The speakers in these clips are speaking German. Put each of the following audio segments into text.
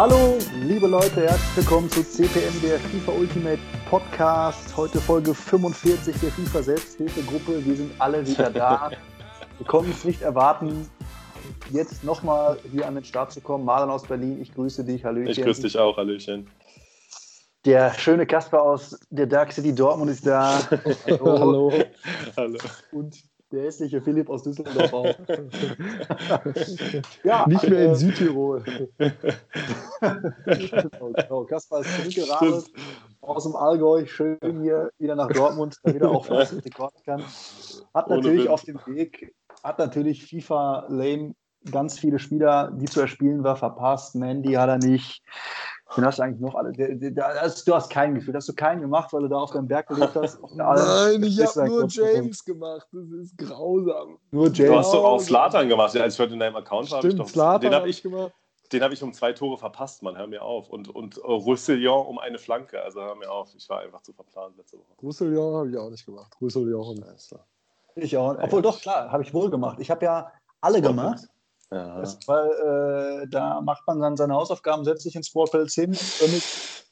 Hallo, liebe Leute, herzlich willkommen zu CPM, der FIFA Ultimate Podcast. Heute Folge 45 der FIFA Selbsthilfegruppe. Wir sind alle wieder da. Wir konnten es nicht erwarten, jetzt nochmal hier an den Start zu kommen. Marlon aus Berlin, ich grüße dich. Hallöchen. Ich grüße dich auch, Hallöchen. Der schöne Kasper aus der Dark City Dortmund ist da. Hallo. Hallo. Hallo. Und der hässliche Philipp aus Düsseldorf auch. ja, Nicht mehr in äh, Südtirol. genau, Kaspar ist zurückgeradelt aus dem Allgäu, schön hier wieder nach Dortmund, da wieder auch fleißig rekorden kann. Hat natürlich auf dem Weg, hat natürlich FIFA Lame ganz viele Spieler, die zu erspielen war, verpasst. Mandy hat er nicht. Den hast du eigentlich noch alle. Der, der, der, also du hast keinen gefühlt. Hast du keinen gemacht, weil du da auf deinem Berg gelebt hast? Nein, ich habe nur James gemacht. Das ist grausam. Nur James. Du hast doch auch Slatan gemacht. Als ich heute in deinem Account war, habe ich doch. Slatan den habe ich gemacht. Den habe ich um zwei Tore verpasst, Mann. Hör mir auf. Und, und Roussillon um eine Flanke. Also hör mir auf. Ich war einfach zu verplant letzte Woche. Roussillon habe ich auch nicht gemacht. Roussillon. Ich auch. Obwohl, doch, klar, habe ich wohl gemacht. Ich habe ja alle gemacht. Ja. Das, weil äh, da macht man dann seine Hausaufgaben, setzt sich ins Sportfeld hin, damit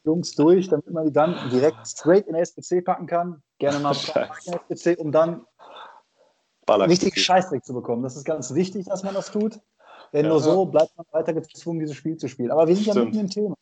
Jungs durch, damit man die dann direkt straight in SPC packen kann. Gerne mal in SPC, um dann Baller richtig Scheißdreck zu bekommen. Das ist ganz wichtig, dass man das tut. Denn ja. nur so bleibt man weiter gezwungen, dieses Spiel zu spielen. Aber wir sind ja mitten im Thema.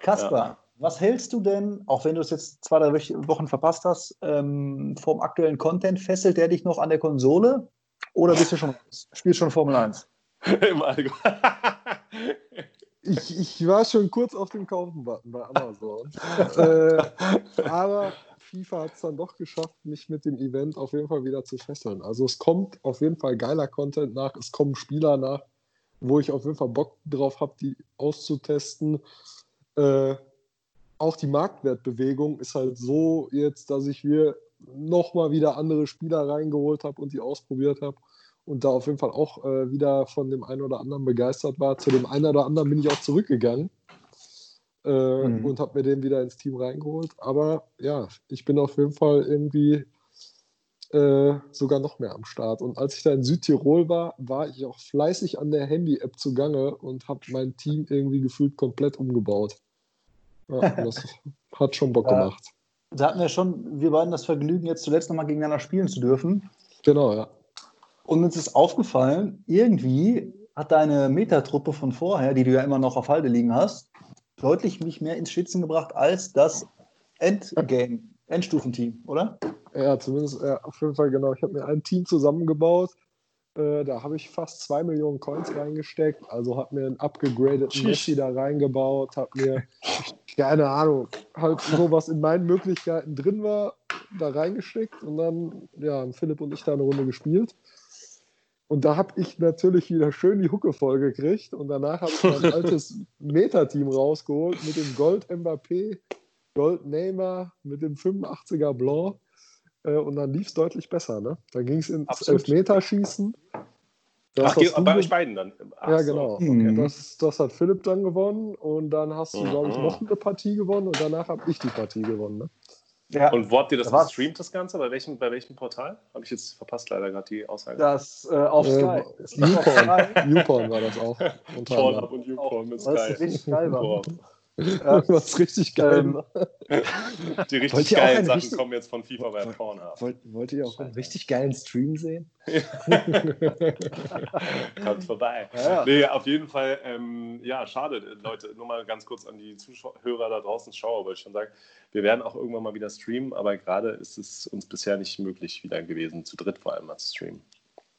Kasper, ja. was hältst du denn, auch wenn du es jetzt zwei, drei Wochen verpasst hast, ähm, vom aktuellen Content? Fesselt der dich noch an der Konsole? Oder bist du schon, spielst schon Formel 1? Im Allgäu. ich, ich war schon kurz auf dem Kaufen-Button bei Amazon. äh, aber FIFA hat es dann doch geschafft, mich mit dem Event auf jeden Fall wieder zu fesseln. Also es kommt auf jeden Fall geiler Content nach, es kommen Spieler nach, wo ich auf jeden Fall Bock drauf habe, die auszutesten. Äh, auch die Marktwertbewegung ist halt so jetzt, dass ich mir nochmal wieder andere Spieler reingeholt habe und die ausprobiert habe und da auf jeden Fall auch äh, wieder von dem einen oder anderen begeistert war. Zu dem einen oder anderen bin ich auch zurückgegangen äh, mhm. und habe mir den wieder ins Team reingeholt. Aber ja, ich bin auf jeden Fall irgendwie äh, sogar noch mehr am Start. Und als ich da in Südtirol war, war ich auch fleißig an der Handy-App zugange und habe mein Team irgendwie gefühlt komplett umgebaut. Ja, das hat schon Bock gemacht. Da hatten wir schon, wir beiden das Vergnügen, jetzt zuletzt nochmal gegeneinander spielen zu dürfen. Genau, ja. Und uns ist aufgefallen, irgendwie hat deine Metatruppe von vorher, die du ja immer noch auf Halde liegen hast, deutlich mich mehr ins Schwitzen gebracht als das Endgame, Endstufenteam, oder? Ja, zumindest äh, auf jeden Fall genau. Ich habe mir ein Team zusammengebaut. Äh, da habe ich fast zwei Millionen Coins reingesteckt. Also habe mir einen upgegradeten Messi da reingebaut, habe mir, keine Ahnung, halt so was in meinen Möglichkeiten drin war, da reingesteckt und dann, ja, Philipp und ich da eine Runde gespielt. Und da habe ich natürlich wieder schön die Hucke voll gekriegt. Und danach habe ich mein altes Meta-Team rausgeholt mit dem Gold Mbappé, Gold Neymar, mit dem 85er Blanc. Äh, und dann lief es deutlich besser. Ne? Dann ging es ins Elfmeterschießen. Das Ach, bei euch beiden dann? Ach, ja, genau. So. Okay. Das, das, hat Philipp dann gewonnen. Und dann hast du, glaube ich, mhm. noch eine Partie gewonnen. Und danach habe ich die Partie gewonnen. Ne? Ja. Und wo habt ihr das da gestreamt, das Ganze? Bei welchem, bei welchem Portal? Habe ich jetzt verpasst leider gerade die Aussage. Das äh, auf äh, Sky. YouPorn. YouPorn war das auch. Pornhub und YouPorn mit Sky. Was richtig geil war. Ja. Was richtig geil. Ähm, die richtig geilen Sachen richtig, kommen jetzt von FIFA bei Pornhub. Wollt, wollt ihr auch einen richtig geilen Stream sehen? Kommt vorbei. Ja, ja. Nee, auf jeden Fall, ähm, ja, schade, Leute. Nur mal ganz kurz an die Zuhörer da draußen, Schauer, wollte ich schon sagen. Wir werden auch irgendwann mal wieder streamen, aber gerade ist es uns bisher nicht möglich wieder gewesen, zu dritt vor allem mal zu streamen.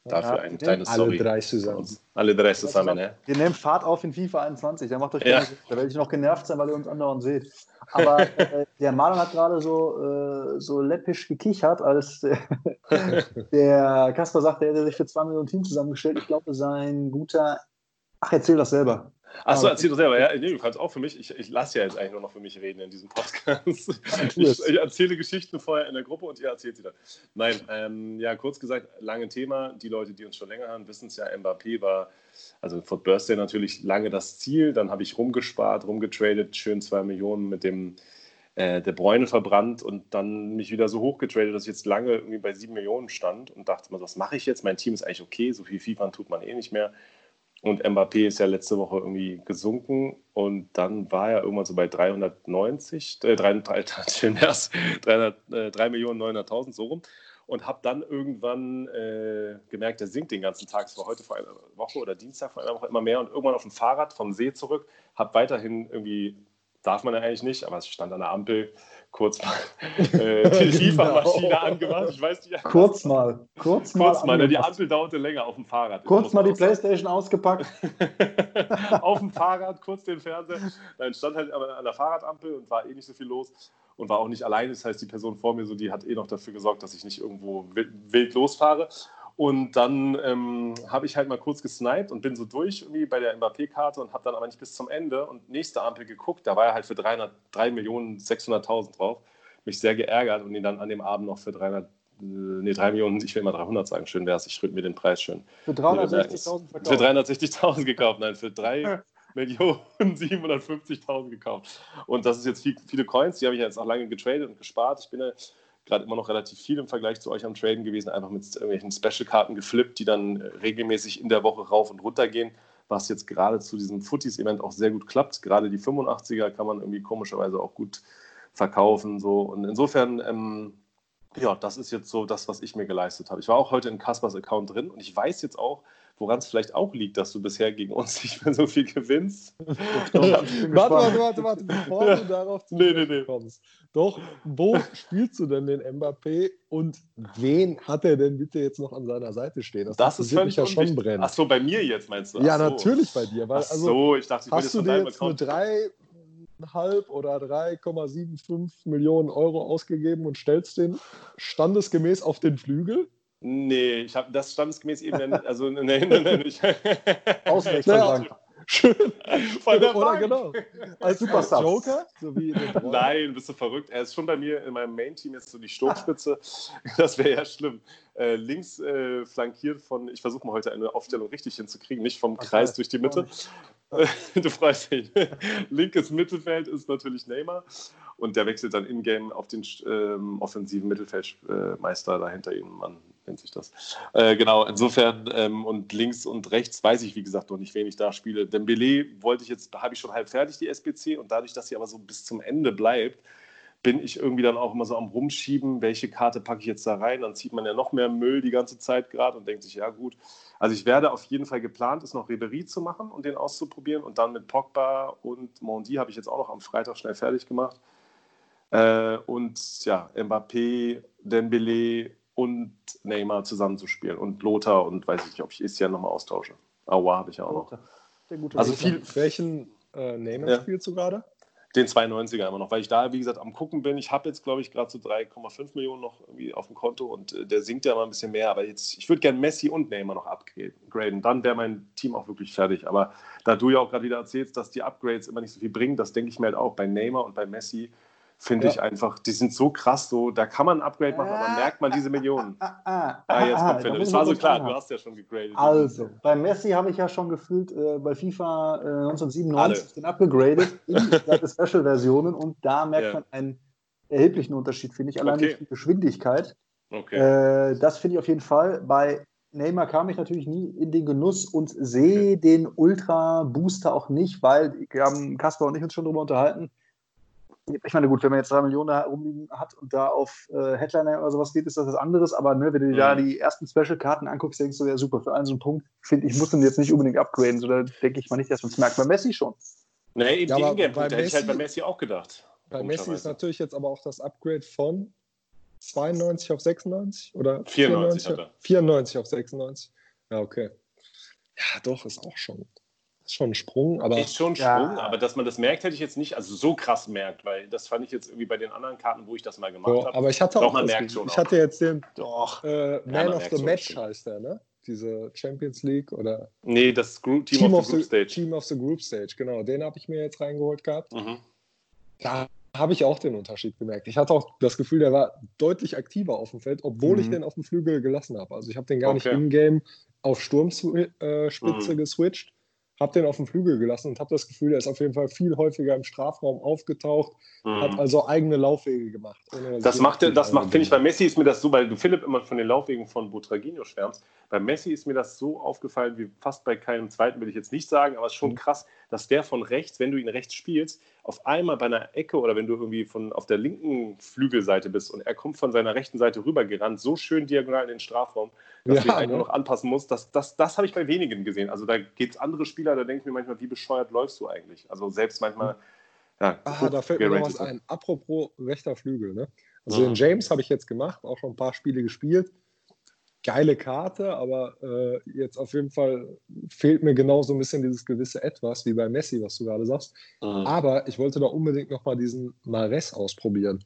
Dafür ja, ein kleines Alle Sorry. drei zusammen. Alle drei zusammen, ne? Wir nehmen Fahrt auf in FIFA 21. Da macht euch ja. Da werde ich noch genervt sein, weil ihr uns andauernd seht. Aber äh, der Marlon hat gerade so, äh, so läppisch gekichert, als äh, der Kasper sagte, er hätte sich für zwei Millionen Team zusammengestellt. Ich glaube, sein guter. Ach, erzähl das selber. Achso, erzähl doch selber. Ja, nee, du kannst auch für mich. Ich, ich lasse ja jetzt eigentlich nur noch für mich reden in diesem Podcast. Ich, ich, erzähle Geschichten vorher in der Gruppe und ihr erzählt sie dann. Nein, ähm, ja, kurz gesagt, lange Thema. Die Leute, die uns schon länger hören, wissen es ja. Mbappé war, also Fort Birthday natürlich lange das Ziel. Dann habe ich rumgespart, rumgetradet, schön zwei Millionen mit dem äh, der Bräune verbrannt und dann mich wieder so hochgetradet, dass ich jetzt lange irgendwie bei sieben Millionen stand und dachte mal, was mache ich jetzt? Mein Team ist eigentlich okay, so viel FIFA tut man eh nicht mehr Und Mbappé ist ja letzte Woche irgendwie gesunken. Und dann war er irgendwann so bei 390, äh, 300, 300, äh, 3 Millionen 900.000 so rum. Und habe dann irgendwann äh, gemerkt, der sinkt den ganzen Tag. Es war heute vor einer Woche oder Dienstag vor einer Woche immer mehr. Und irgendwann auf dem Fahrrad vom See zurück, habe weiterhin irgendwie, darf man ja eigentlich nicht, aber es stand an der Ampel, kurz mal äh, die FIFA-Maschine genau. angemacht. Ich weiß nicht. Kurz mal. Kurz mal. Kurz mal ne, die Ampel dauerte länger auf dem Fahrrad. Kurz mal die Playstation ausgepackt. auf dem Fahrrad, kurz den Fernseher. Dann stand halt an der Fahrradampel und war eh nicht so viel los und war auch nicht alleine. Das heißt, die Person vor mir, so, die hat eh noch dafür gesorgt, dass ich nicht irgendwo wild losfahre. Und dann ähm, habe ich halt mal kurz gesniped und bin so durch irgendwie bei der Mbappé-Karte und habe dann aber nicht bis zum Ende und nächste Ampel geguckt. Da war er halt für 3.600.000 drauf. Mich sehr geärgert und ihn dann an dem Abend noch für 300, äh, nee, 3 Millionen, ich will immer 300 sagen, schön wäre es, ich rück mir den Preis schön. Für 360.000 verkauft? Für 360.000 gekauft, nein, für 3 Millionen 750.000 gekauft. Und das ist jetzt viel, viele Coins, die habe ich jetzt auch lange getradet und gespart. Ich bin ja gerade immer noch relativ viel im Vergleich zu euch am Traden gewesen, einfach mit irgendwelchen Special-Karten geflippt, die dann regelmäßig in der Woche rauf und runter gehen, was jetzt gerade zu diesem Footies-Event auch sehr gut klappt. Gerade die 85er kann man irgendwie komischerweise auch gut verkaufen. So. Und insofern, ähm, ja, das ist jetzt so das, was ich mir geleistet habe. Ich war auch heute in Kaspers Account drin und ich weiß jetzt auch, woran es vielleicht auch liegt, dass du bisher gegen uns nicht mehr so viel gewinnst. warte, warte, warte, warte, bevor du darauf zu nee, nee, nee. kommst. Doch, wo spielst du denn den Mbappé und wen hat er denn bitte jetzt noch an seiner Seite stehen? Das, das ist völlig ja schon brennen. Ach so, bei mir jetzt meinst du? Ach ja, so. natürlich bei dir. Weil, Ach also, so, ich dachte, ich hast du dir jetzt nur drei halb oder 3,75 Millionen Euro ausgegeben und stellst den standesgemäß auf den Flügel? Nee, ich habe das standesgemäß eben, also nee, nee, nee, nicht. Auswechselbank. Schön. Von der Oder Bank. genau. Als Superstar. Joker? So wie Nein, bist du verrückt. Er ist schon bei mir in meinem Main-Team jetzt so die Sturmspitze. Das wäre ja schlimm. Äh, links äh, flankiert von, ich versuche mal heute eine Aufstellung richtig hinzukriegen, nicht vom Kreis okay. durch die Mitte. du freust dich. Linkes Mittelfeld ist natürlich Neymar und der wechselt dann in-game auf den ähm, offensiven Mittelfeldmeister dahinter ihm, Mann nennt sich das. Äh, genau, insofern ähm, und links und rechts weiß ich, wie gesagt, noch nicht, wen ich da spiele. Dembele wollte ich jetzt, habe ich schon halb fertig, die SBC, und dadurch, dass sie aber so bis zum Ende bleibt, bin ich irgendwie dann auch immer so am Rumschieben, welche Karte packe ich jetzt da rein. Dann zieht man ja noch mehr Müll die ganze Zeit gerade und denkt sich, ja gut. Also ich werde auf jeden Fall geplant, ist noch Ribery zu machen und den auszuprobieren. Und dann mit Pogba und Mondi habe ich jetzt auch noch am Freitag schnell fertig gemacht. Äh, und ja, Mbappé, Dembele und Neymar zusammenzuspielen und Lothar und weiß ich nicht, ob ich Isian nochmal austausche. Aua habe ich ja auch noch. Also viel. Welchen äh, Neymar ja. spielst du gerade? Den 92er immer noch, weil ich da, wie gesagt, am gucken bin. Ich habe jetzt, glaube ich, gerade so 3,5 Millionen noch irgendwie auf dem Konto und äh, der sinkt ja mal ein bisschen mehr. Aber jetzt, ich würde gerne Messi und Neymar noch upgraden. Dann wäre mein Team auch wirklich fertig. Aber da du ja auch gerade wieder erzählst, dass die Upgrades immer nicht so viel bringen, das denke ich mir halt auch bei Neymar und bei Messi finde ja. ich einfach, die sind so krass, so, da kann man ein Upgrade machen, aber merkt man diese Millionen. Ah, ah, ah, ah jetzt kommt Philipp. Es war so klar, du hast ja schon gegradet. Also, bei Messi habe ich ja schon gefühlt äh, bei FIFA äh, 1997 den abgegradet in die Special-Versionen und da merkt ja. man einen erheblichen Unterschied, finde ich, allein okay. durch die Geschwindigkeit. Okay. Äh, das finde ich auf jeden Fall. Bei Neymar kam ich natürlich nie in den Genuss und sehe okay. den Ultra-Booster auch nicht, weil wir haben Kasper und ich uns schon darüber unterhalten ich meine, gut, wenn man jetzt drei Millionen da rumliegen hat und da auf äh, Headliner oder sowas geht, ist das was anderes. Aber ne, wenn du dir mhm. da die ersten Special-Karten anguckst, denkst du, ja super, für einen so einen Punkt, finde ich, muss man jetzt nicht unbedingt upgraden. So, da denke ich mal nicht, dass man es merkt. Bei Messi schon. Nee, eben ja, die Ingame-Punkte hätte ich halt bei Messi auch gedacht. Bei Messi ist natürlich jetzt aber auch das Upgrade von 92 auf 96 oder 94, 94, 94 auf 96. Ja, okay. Ja, doch, ist auch schon ist schon ein Sprung, aber. Ist schon ein Sprung, ja. aber dass man das merkt, hätte ich jetzt nicht, also so krass merkt, weil das fand ich jetzt irgendwie bei den anderen Karten, wo ich das mal gemacht habe. Aber ich hatte auch. Doch, man merkt schon ich hatte jetzt den. Doch. Äh, Man ja, of the Match schon. heißt der, ne? Diese Champions League oder. Nee, das Group, Team, Team of, the Group Stage. Team of the Group Stage, genau. Den habe ich mir jetzt reingeholt gehabt. Mhm. Da habe ich auch den Unterschied gemerkt. Ich hatte auch das Gefühl, der war deutlich aktiver auf dem Feld, obwohl mhm. ich den auf dem Flügel gelassen habe. Also ich habe den gar okay. nicht in-game auf Sturmspitze äh, mhm. geswitcht habe den auf dem Flügel gelassen und habe das Gefühl, er ist auf jeden Fall viel häufiger im Strafraum aufgetaucht, mhm. hat also eigene Laufwege gemacht. Das macht, das macht finde ich, bei Messi ist mir das so, weil du Philipp immer von den Laufwegen von Butraguinho schwärmst. Bei Messi ist mir das so aufgefallen, wie fast bei keinem zweiten, will ich jetzt nicht sagen, aber es ist schon mhm. krass, dass der von rechts, wenn du ihn rechts spielst, auf einmal bei einer Ecke oder wenn du irgendwie von auf der linken Flügelseite bist und er kommt von seiner rechten Seite rüber gerannt, so schön diagonal in den Strafraum, dass ja, du ihn eigentlich ne? noch anpassen musst. Das, das, das habe ich bei wenigen gesehen. Also da geht es andere Spieler, da denke ich mir manchmal, wie bescheuert läufst du eigentlich? Also selbst manchmal. Ja, Aha, da fällt mir noch was ein. Apropos rechter Flügel. Ne? Also mhm. den James habe ich jetzt gemacht, auch schon ein paar Spiele gespielt geile Karte, aber äh, jetzt auf jeden Fall fehlt mir genau so ein bisschen dieses gewisse Etwas, wie bei Messi, was du gerade sagst. Mhm. Aber ich wollte da unbedingt nochmal diesen Mares ausprobieren.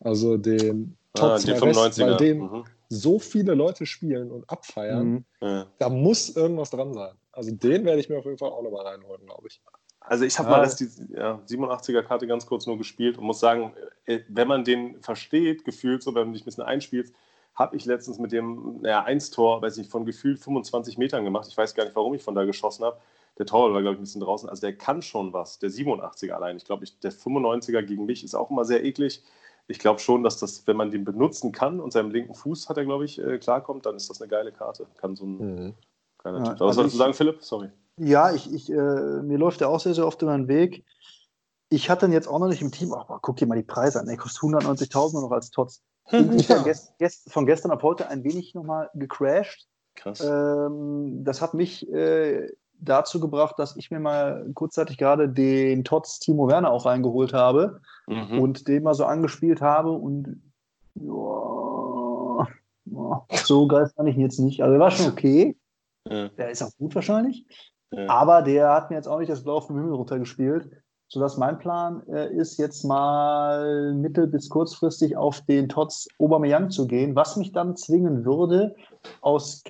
Also den Top ah, Mares, weil den mhm. so viele Leute spielen und abfeiern. Mhm. Da muss irgendwas dran sein. Also den werde ich mir auf jeden Fall auch nochmal reinholen, glaube ich. Also ich habe ah. mal die ja, 87er-Karte ganz kurz nur gespielt und muss sagen, äh, wenn man den versteht, gefühlt so, wenn man sich ein bisschen einspielt, habe ich letztens mit dem naja, 1-Tor, weiß ich, von gefühlt 25 Metern gemacht. Ich weiß gar nicht, warum ich von da geschossen habe. Der Torwart war, glaube ich, ein bisschen draußen. Also der kann schon was, der 87er allein. Ich glaube, der 95er gegen mich ist auch immer sehr eklig. Ich glaube schon, dass das, wenn man den benutzen kann und seinem linken Fuß hat er, glaube ich, äh, klarkommt, dann ist das eine geile Karte. Kann so ein mhm. geiler ja, Typ. Was also sollst du sagen, Philipp? Sorry. Ja, ich, ich, äh, mir läuft der auch sehr, sehr oft über den Weg. Ich hatte ihn jetzt auch noch nicht im Team. Aber guck dir mal die Preise an. Er kostet 190.000 noch als Tots. Ja. gest, gest, von gestern auf heute ein wenig nochmal gecrashed. Krass. Ähm, das hat mich äh, dazu gebracht, dass ich mir mal kurzzeitig gerade den Tots Timo Werner auch reingeholt habe mhm. und den mal so angespielt habe und joa, so geil fand ich ihn jetzt nicht. Also er war schon okay. Ja. Der ist auch gut wahrscheinlich. Ja. Aber der hat mir jetzt auch nicht das Blau vom Himmel runtergespielt sodass mein Plan äh, ist, jetzt mal mittel- bis kurzfristig auf den Tots Aubameyang zu gehen, was mich dann zwingen würde, aus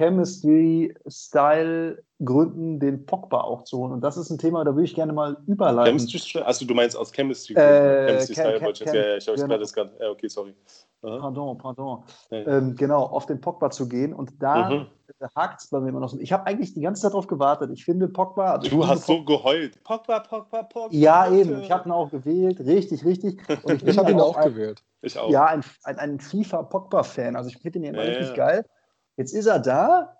Chemistry-Style-Gründen den Pogba auch zu holen. Und das ist ein Thema, da würde ich gerne mal überleiten. Chemistry, also du meinst aus Chemistry? Äh, Chemistry-Style, Chem Chem ja, ich habe genau. das gerade, ja, okay, sorry. Aha. Pardon, pardon. Ja. Ähm, genau, auf den Pogba zu gehen und da mhm hakt es bei mir immer noch so. Ich habe eigentlich die ganze Zeit darauf gewartet. Ich finde Pogba. Also du hast so geheult. Pogba, Pogba, Pogba. Ja, eben. Ich habe ihn auch gewählt. Richtig, richtig. Und ich, ich habe ihn auch, auch gewählt. Ich auch. Ja, ein, ein, ein FIFA-Pogba-Fan. Also ich finde ihn immer ja, richtig ja. geil. Jetzt ist er da.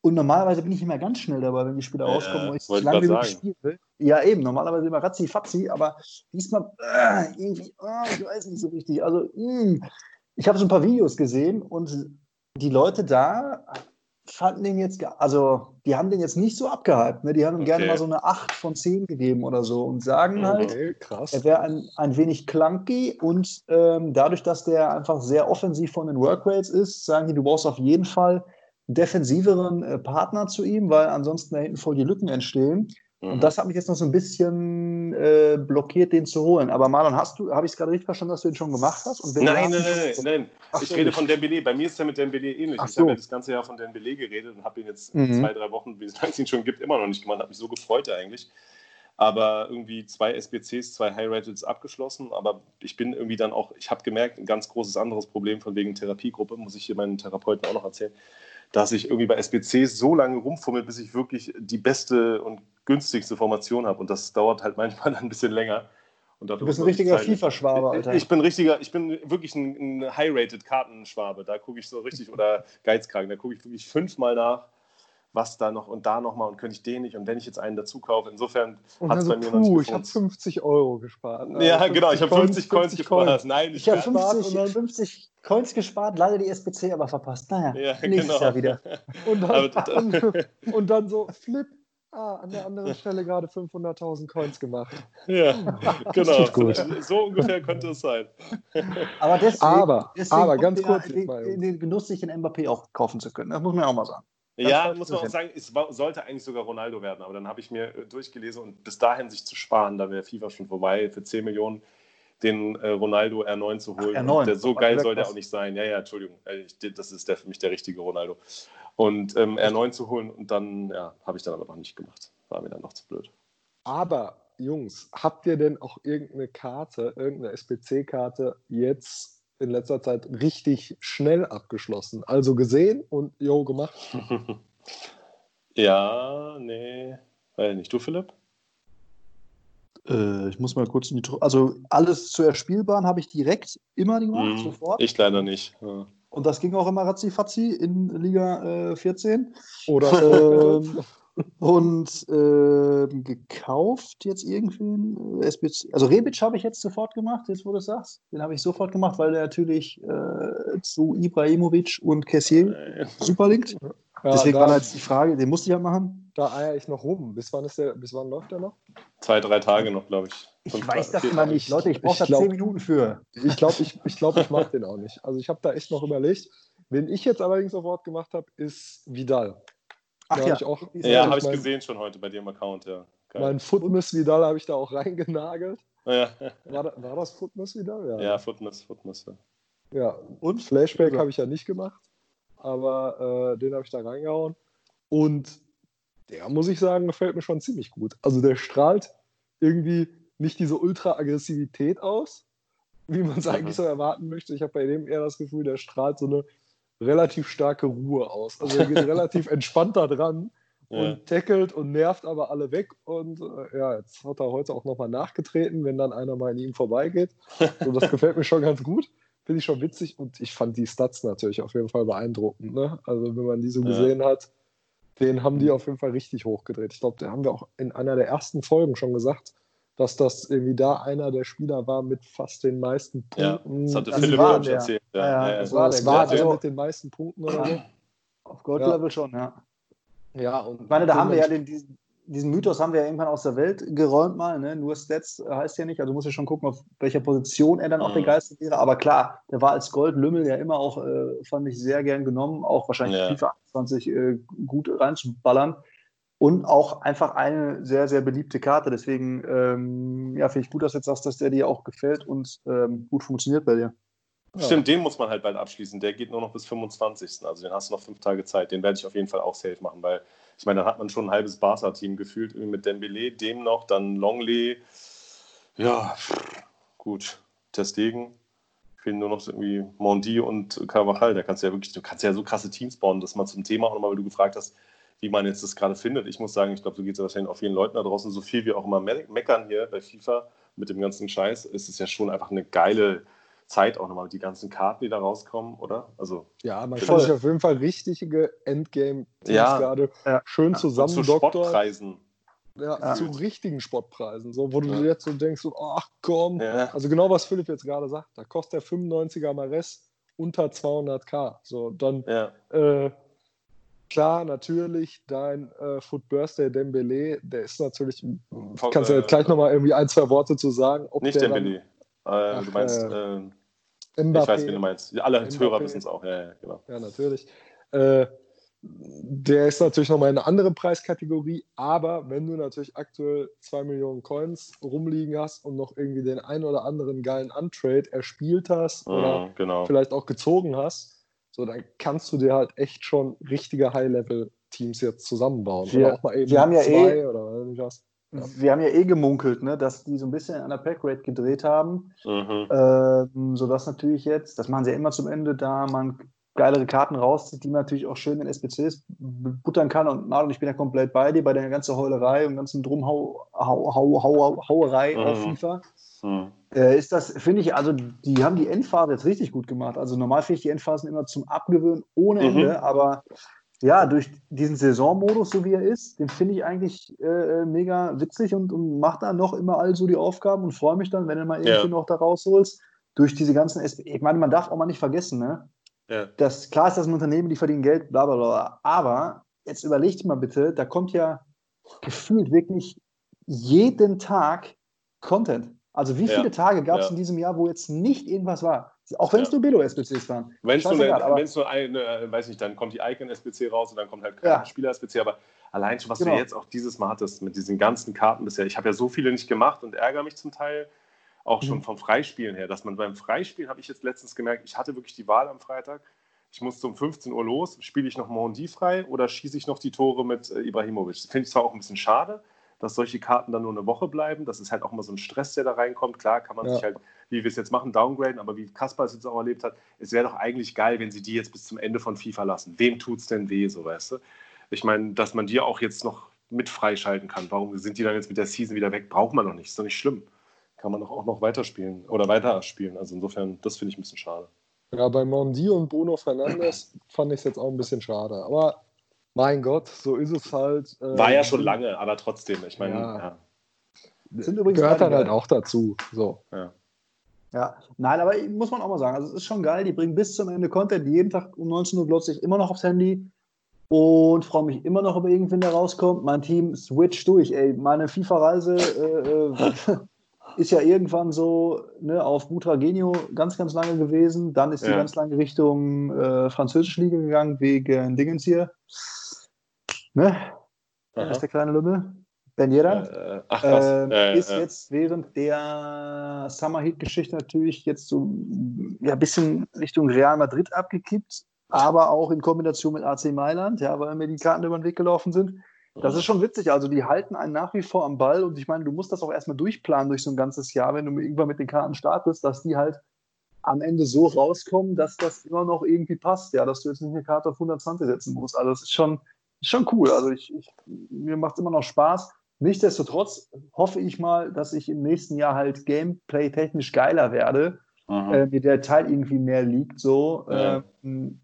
Und normalerweise bin ich immer ganz schnell dabei, wenn die Spieler ja, rauskommen und ich so lange wie spielen will. Ja, eben. Normalerweise immer ratzi fatzi, aber diesmal äh, irgendwie, äh, ich weiß nicht so richtig. Also, mh. Hm. ich habe so ein paar Videos gesehen und die Leute da fanden den jetzt, also die haben den jetzt nicht so abgehypt. Ne? Die haben ihm okay. gerne mal so eine 8 von 10 gegeben oder so und sagen halt, okay, er wäre ein, ein wenig clunky und ähm, dadurch, dass der einfach sehr offensiv von den Workrates ist, sagen die, du brauchst auf jeden Fall defensiveren äh, Partner zu ihm, weil ansonsten da hinten voll die Lücken entstehen. Mhm. Und das hat mich jetzt noch so ein bisschen äh, blockiert, den zu holen. Aber Marlon, hast du, habe ich es gerade richtig verstanden, dass du den schon gemacht hast? nein, nein, nein, nein, nein. Ach, ich so rede von Dembele. Bei mir ist er mit Dembele ähnlich. Ach ich so. habe ja das ganze Jahr von Dembele geredet und habe ihn jetzt mhm. zwei, drei Wochen, wie es ihn schon gibt, immer noch nicht gemacht. Habe mich so gefreut eigentlich. Aber irgendwie zwei SBCs, zwei High Rateds abgeschlossen. Aber ich bin irgendwie dann auch, ich habe gemerkt, ein ganz großes anderes Problem von wegen Therapiegruppe, muss ich hier meinen Therapeuten auch noch erzählen dass ich irgendwie bei SBC so lange rumfummel, bis ich wirklich die beste und günstigste Formation habe. Und das dauert halt manchmal ein bisschen länger. du bist ein richtiger FIFA-Schwabe, Alter. Ich bin richtiger, ich bin wirklich ein, ein high-rated Kartenschwabe. Da gucke ich so richtig, oder Geizkragen, da gucke ich wirklich fünfmal nach, was da noch und da nochmal und könnte ich den nicht und wenn ich jetzt einen dazu kaufe. Insofern hat es bei mir puh, noch nicht ich habe 50 Euro gespart. Ne? Ja, genau, ich habe 50 Coins, 50 Coins gespart. Nein, ich, ich habe 50, 50 Coins gespart, leider die SBC aber verpasst. Naja, ja, nächstes genau. Jahr wieder. Und dann, und, und dann so, Flip, Ah, an der anderen Stelle gerade 500.000 Coins gemacht. Ja, genau. So ungefähr könnte es sein. Aber deswegen, aber, deswegen aber ganz kurz. In, in den Genuss, sich in Mbappé auch kaufen zu können. Das muss man auch mal sagen. Das ja, muss man auch sagen, es sollte eigentlich sogar Ronaldo werden. Aber dann habe ich mir äh, durchgelesen und bis dahin sich zu sparen, da wäre FIFA schon vorbei, für 10 Millionen den äh, Ronaldo R9 zu holen. Ach, R9. Der, so geil soll der auch nicht sein. Ja, ja, Entschuldigung. Äh, das ist der, für mich der richtige Ronaldo und ähm, R9 zu holen. Und dann, ja, habe ich dann aber noch nicht gemacht. War mir dann noch zu blöd. Aber, Jungs, habt ihr denn auch irgendeine Karte, irgendeine SPC-Karte jetzt in letzter Zeit richtig schnell abgeschlossen? Also gesehen und jo gemacht? ja, nee. Äh, nicht du, Philipp? Äh, ich muss mal kurz in die. Tro also, alles zu erspielbaren habe ich direkt immer gemacht, mm, sofort. Ich leider nicht. Ja. Und das ging auch immer ratzi-fatzi in Liga äh, 14. Oder. ähm, und äh, gekauft jetzt irgendwie. SBC. Also Rebic habe ich jetzt sofort gemacht, jetzt wo du es sagst. Den habe ich sofort gemacht, weil der natürlich äh, zu Ibrahimovic und Kessier super liegt. Ja, Deswegen war jetzt die Frage, den musste ich ja machen. Da eier ich noch rum. Bis wann, ist der, bis wann läuft der noch? Zwei, drei Tage noch, glaube ich. Ich Fünf weiß das immer nicht. Leute, ich brauche da zehn Minuten für. Ich glaube, ich, ich, glaub, ich mache den auch nicht. Also ich habe da echt noch überlegt. Wen ich jetzt allerdings sofort gemacht habe, ist Vidal. Ach ja, ich auch, ja habe ich mein, gesehen schon heute bei dir im Account, ja. Geil. Mein Footmiss Vidal habe ich da auch reingenagelt. Ja. War, war das Footmiss Vidal? Ja, ja Footmiss, Footmiss. Ja. ja. Und Flashback habe ich ja nicht gemacht, aber äh, den habe ich da reingehauen. Und der, muss ich sagen, gefällt mir schon ziemlich gut. Also der strahlt irgendwie nicht diese Ultra-Aggressivität aus, wie man es mhm. eigentlich so erwarten möchte. Ich habe bei dem eher das Gefühl, der strahlt so eine relativ starke Ruhe aus. Also er geht relativ entspannt da dran und ja. tackelt und nervt aber alle weg. Und äh, ja, jetzt hat er heute auch nochmal nachgetreten, wenn dann einer mal an ihm vorbeigeht. So, das gefällt mir schon ganz gut. Finde ich schon witzig und ich fand die Stats natürlich auf jeden Fall beeindruckend. Ne? Also, wenn man die so ja. gesehen hat, den haben die auf jeden Fall richtig hochgedreht. Ich glaube, da haben wir auch in einer der ersten Folgen schon gesagt, dass das irgendwie da einer der Spieler war mit fast den meisten Punkten. Ja, das hatte also Philipp schon erzählt. Ja, ja, ja, das war, das war der, mit den meisten Punkten oder so. Auf Gold-Level schon, ja. Ja, und ich meine, da haben wir ja den, diesen, diesen, Mythos haben wir ja irgendwann aus der Welt geräumt mal. Ne? Nur Stats heißt ja nicht. Also du musst ja schon gucken, auf welcher Position er dann auch mhm. begeistert wäre. Aber klar, der war als Goldlümmel ja immer auch, äh, fand ich, sehr gern genommen. Auch wahrscheinlich ja. FIFA 21 äh, gut reinzuballern und auch einfach eine sehr, sehr beliebte Karte. Deswegen ähm, ja, finde ich gut, dass du jetzt sagst, dass der dir auch gefällt und ähm, gut funktioniert bei dir. Ja. Stimmt, den muss man halt bald abschließen. Der geht nur noch bis 25. Also den hast du noch fünf Tage Zeit. Den werde ich auf jeden Fall auch safe machen, weil ich meine, da hat man schon ein halbes Barca-Team gefühlt mit Dembele, dem noch, dann Longley. Ja, gut. Testegen. Fehlen nur noch irgendwie Mondi und Carvajal. Da kannst du ja wirklich, du kannst ja so krasse Teams bauen. Das mal zum Thema auch nochmal, weil du gefragt hast, wie man jetzt das gerade findet. Ich muss sagen, ich glaube, so geht es wahrscheinlich auch vielen Leuten da draußen, so viel wie auch immer me meckern hier bei FIFA mit dem ganzen Scheiß, ist es ja schon einfach eine geile Zeit auch nochmal, die ganzen Karten, die da rauskommen, oder? Also, ja, man kann sich auf jeden Fall richtige Endgame-Teams ja, gerade ja. schön ja, zusammen zu Spottpreisen. Ja, ja, zu richtigen Spottpreisen, so, wo du ja. jetzt so denkst, so, ach komm, also genau was Philipp jetzt gerade sagt, da kostet der 95er Mares unter 200k, so, dann äh, klar, natürlich, dein äh, Foot Birthday Dembele, der ist natürlich, Von, kannst du jetzt gleich nochmal irgendwie ein, zwei Worte zu sagen. Ob nicht Dembele, äh, du meinst, äh, äh ich weiß, wie du meinst. Alle Mbappé. Hörer wissen es auch, ja, ja, genau. Ja, natürlich. Äh, der ist natürlich nochmal in einer anderen Preiskategorie, aber wenn du natürlich aktuell 2 Millionen Coins rumliegen hast und noch irgendwie den einen oder anderen geilen Untrade erspielt hast mhm, oder genau. vielleicht auch gezogen hast, so, dann kannst du dir halt echt schon richtige High-Level-Teams jetzt zusammenbauen. Wir, oder auch mal eben wir haben ja eh, oder nicht was. Ja. Wir haben ja eh gemunkelt, ne, dass die so ein bisschen an der Packrate gedreht haben, mhm. ähm, sodass natürlich jetzt, das machen sie ja immer zum Ende, da man geilere Karten rauszieht, die man natürlich auch schön in SPCs buttern kann. Und Marlon, ich bin ja komplett bei dir, bei der ganzen Heulerei und ganzen Drumhauerei mhm. auf FIFA. Mhm. Äh, ist das, finde ich, also die haben die Endphase jetzt richtig gut gemacht. Also normal finde ich die Endphasen immer zum Abgewöhnen ohne mhm. Ende, aber ja, durch diesen Saisonmodus, so wie er ist, den finde ich eigentlich äh, mega witzig und, und macht da noch immer all so die Aufgaben und freue mich dann, wenn du mal irgendwie ja. noch da rausholst. Durch diese ganzen, SP ich meine, man darf auch mal nicht vergessen, ne? Ja. Das, klar ist das ein Unternehmen, die verdienen Geld, bla bla bla. Aber jetzt überlegt mal bitte, da kommt ja gefühlt wirklich jeden Tag Content. Also wie viele ja, Tage gab es ja. in diesem Jahr, wo jetzt nicht irgendwas war? Auch wenn es nur Billo-SBCs waren. Wenn es nur, nur eine, äh, weiß nicht, dann kommt die Icon-SBC raus und dann kommt halt kein. Spieler-SBC. Aber allein schon, was genau. du jetzt auch dieses Mal hattest mit diesen ganzen Karten bisher. Ich habe ja so viele nicht gemacht und ärgere mich zum Teil auch schon mhm. vom Freispielen her, dass man beim Freispielen, habe ich jetzt letztens gemerkt, ich hatte wirklich die Wahl am Freitag. Ich musste um 15 Uhr los, spiele ich noch Mondi frei oder schieße ich noch die Tore mit äh, Ibrahimovic? Das finde ich zwar auch ein bisschen schade, dass solche Karten dann nur eine Woche bleiben. Das ist halt auch immer so ein Stress, der da reinkommt. Klar kann man ja. sich halt, wie wir es jetzt machen, downgraden, aber wie Kaspar es jetzt auch erlebt hat, es wäre doch eigentlich geil, wenn sie die jetzt bis zum Ende von FIFA lassen. Wem tut es denn weh, so weißt du? Ich meine, dass man dir auch jetzt noch mit freischalten kann. Warum sind die dann jetzt mit der Season wieder weg? Braucht man noch nicht, ist doch nicht schlimm. Kann man doch auch noch weiterspielen oder weiterspielen. Also insofern, das finde ich ein bisschen schade. Ja, bei Mondi und Bruno Fernandes fand ich es jetzt auch ein bisschen schade. Aber mein Gott, so ist es halt. Äh, War ja schon lange, aber trotzdem, ich meine, ja. ja. Sind übrigens gehört dann halt auch dazu. So. Ja. Ja, nein, aber muss man auch mal sagen, also es ist schon geil, die bringen bis zum Ende Content, jeden Tag um 19 Uhr glotze ich immer noch aufs Handy und freue mich immer noch, ob irgendwann der rauskommt. Mein Team switcht durch, ey, meine FIFA-Reise äh, äh ist ja irgendwann so ne, auf Butragenio ganz, ganz lange gewesen. Dann ist ja. die ganz lange Richtung äh, französische Liga gegangen, wegen Dingens hier. Ne? Aha. ist der kleine Lümmel. Ben Yedder. Äh, ach, ähm, äh, ist jetzt während der Summer Heat-Geschichte natürlich jetzt so ja, ein bisschen Richtung Real Madrid abgekippt, aber auch in Kombination mit AC Mailand, ja, weil mir die Karten über den Weg gelaufen sind. Das ist schon witzig. Also, die halten einen nach wie vor am Ball und ich meine, du musst das auch erstmal durchplanen durch so ein ganzes Jahr, wenn du irgendwann mit den Karten startest, dass die halt am Ende so rauskommen, dass das immer noch irgendwie passt, ja, dass du jetzt nicht eine Karte auf 120 setzen musst. Also, das ist schon, schon cool. Also, ich, ich mir macht es immer noch Spaß. Nichtsdestotrotz hoffe ich mal, dass ich im nächsten Jahr halt gameplay-technisch geiler werde, äh, mir der Teil irgendwie mehr liegt, so. Ja. Ähm,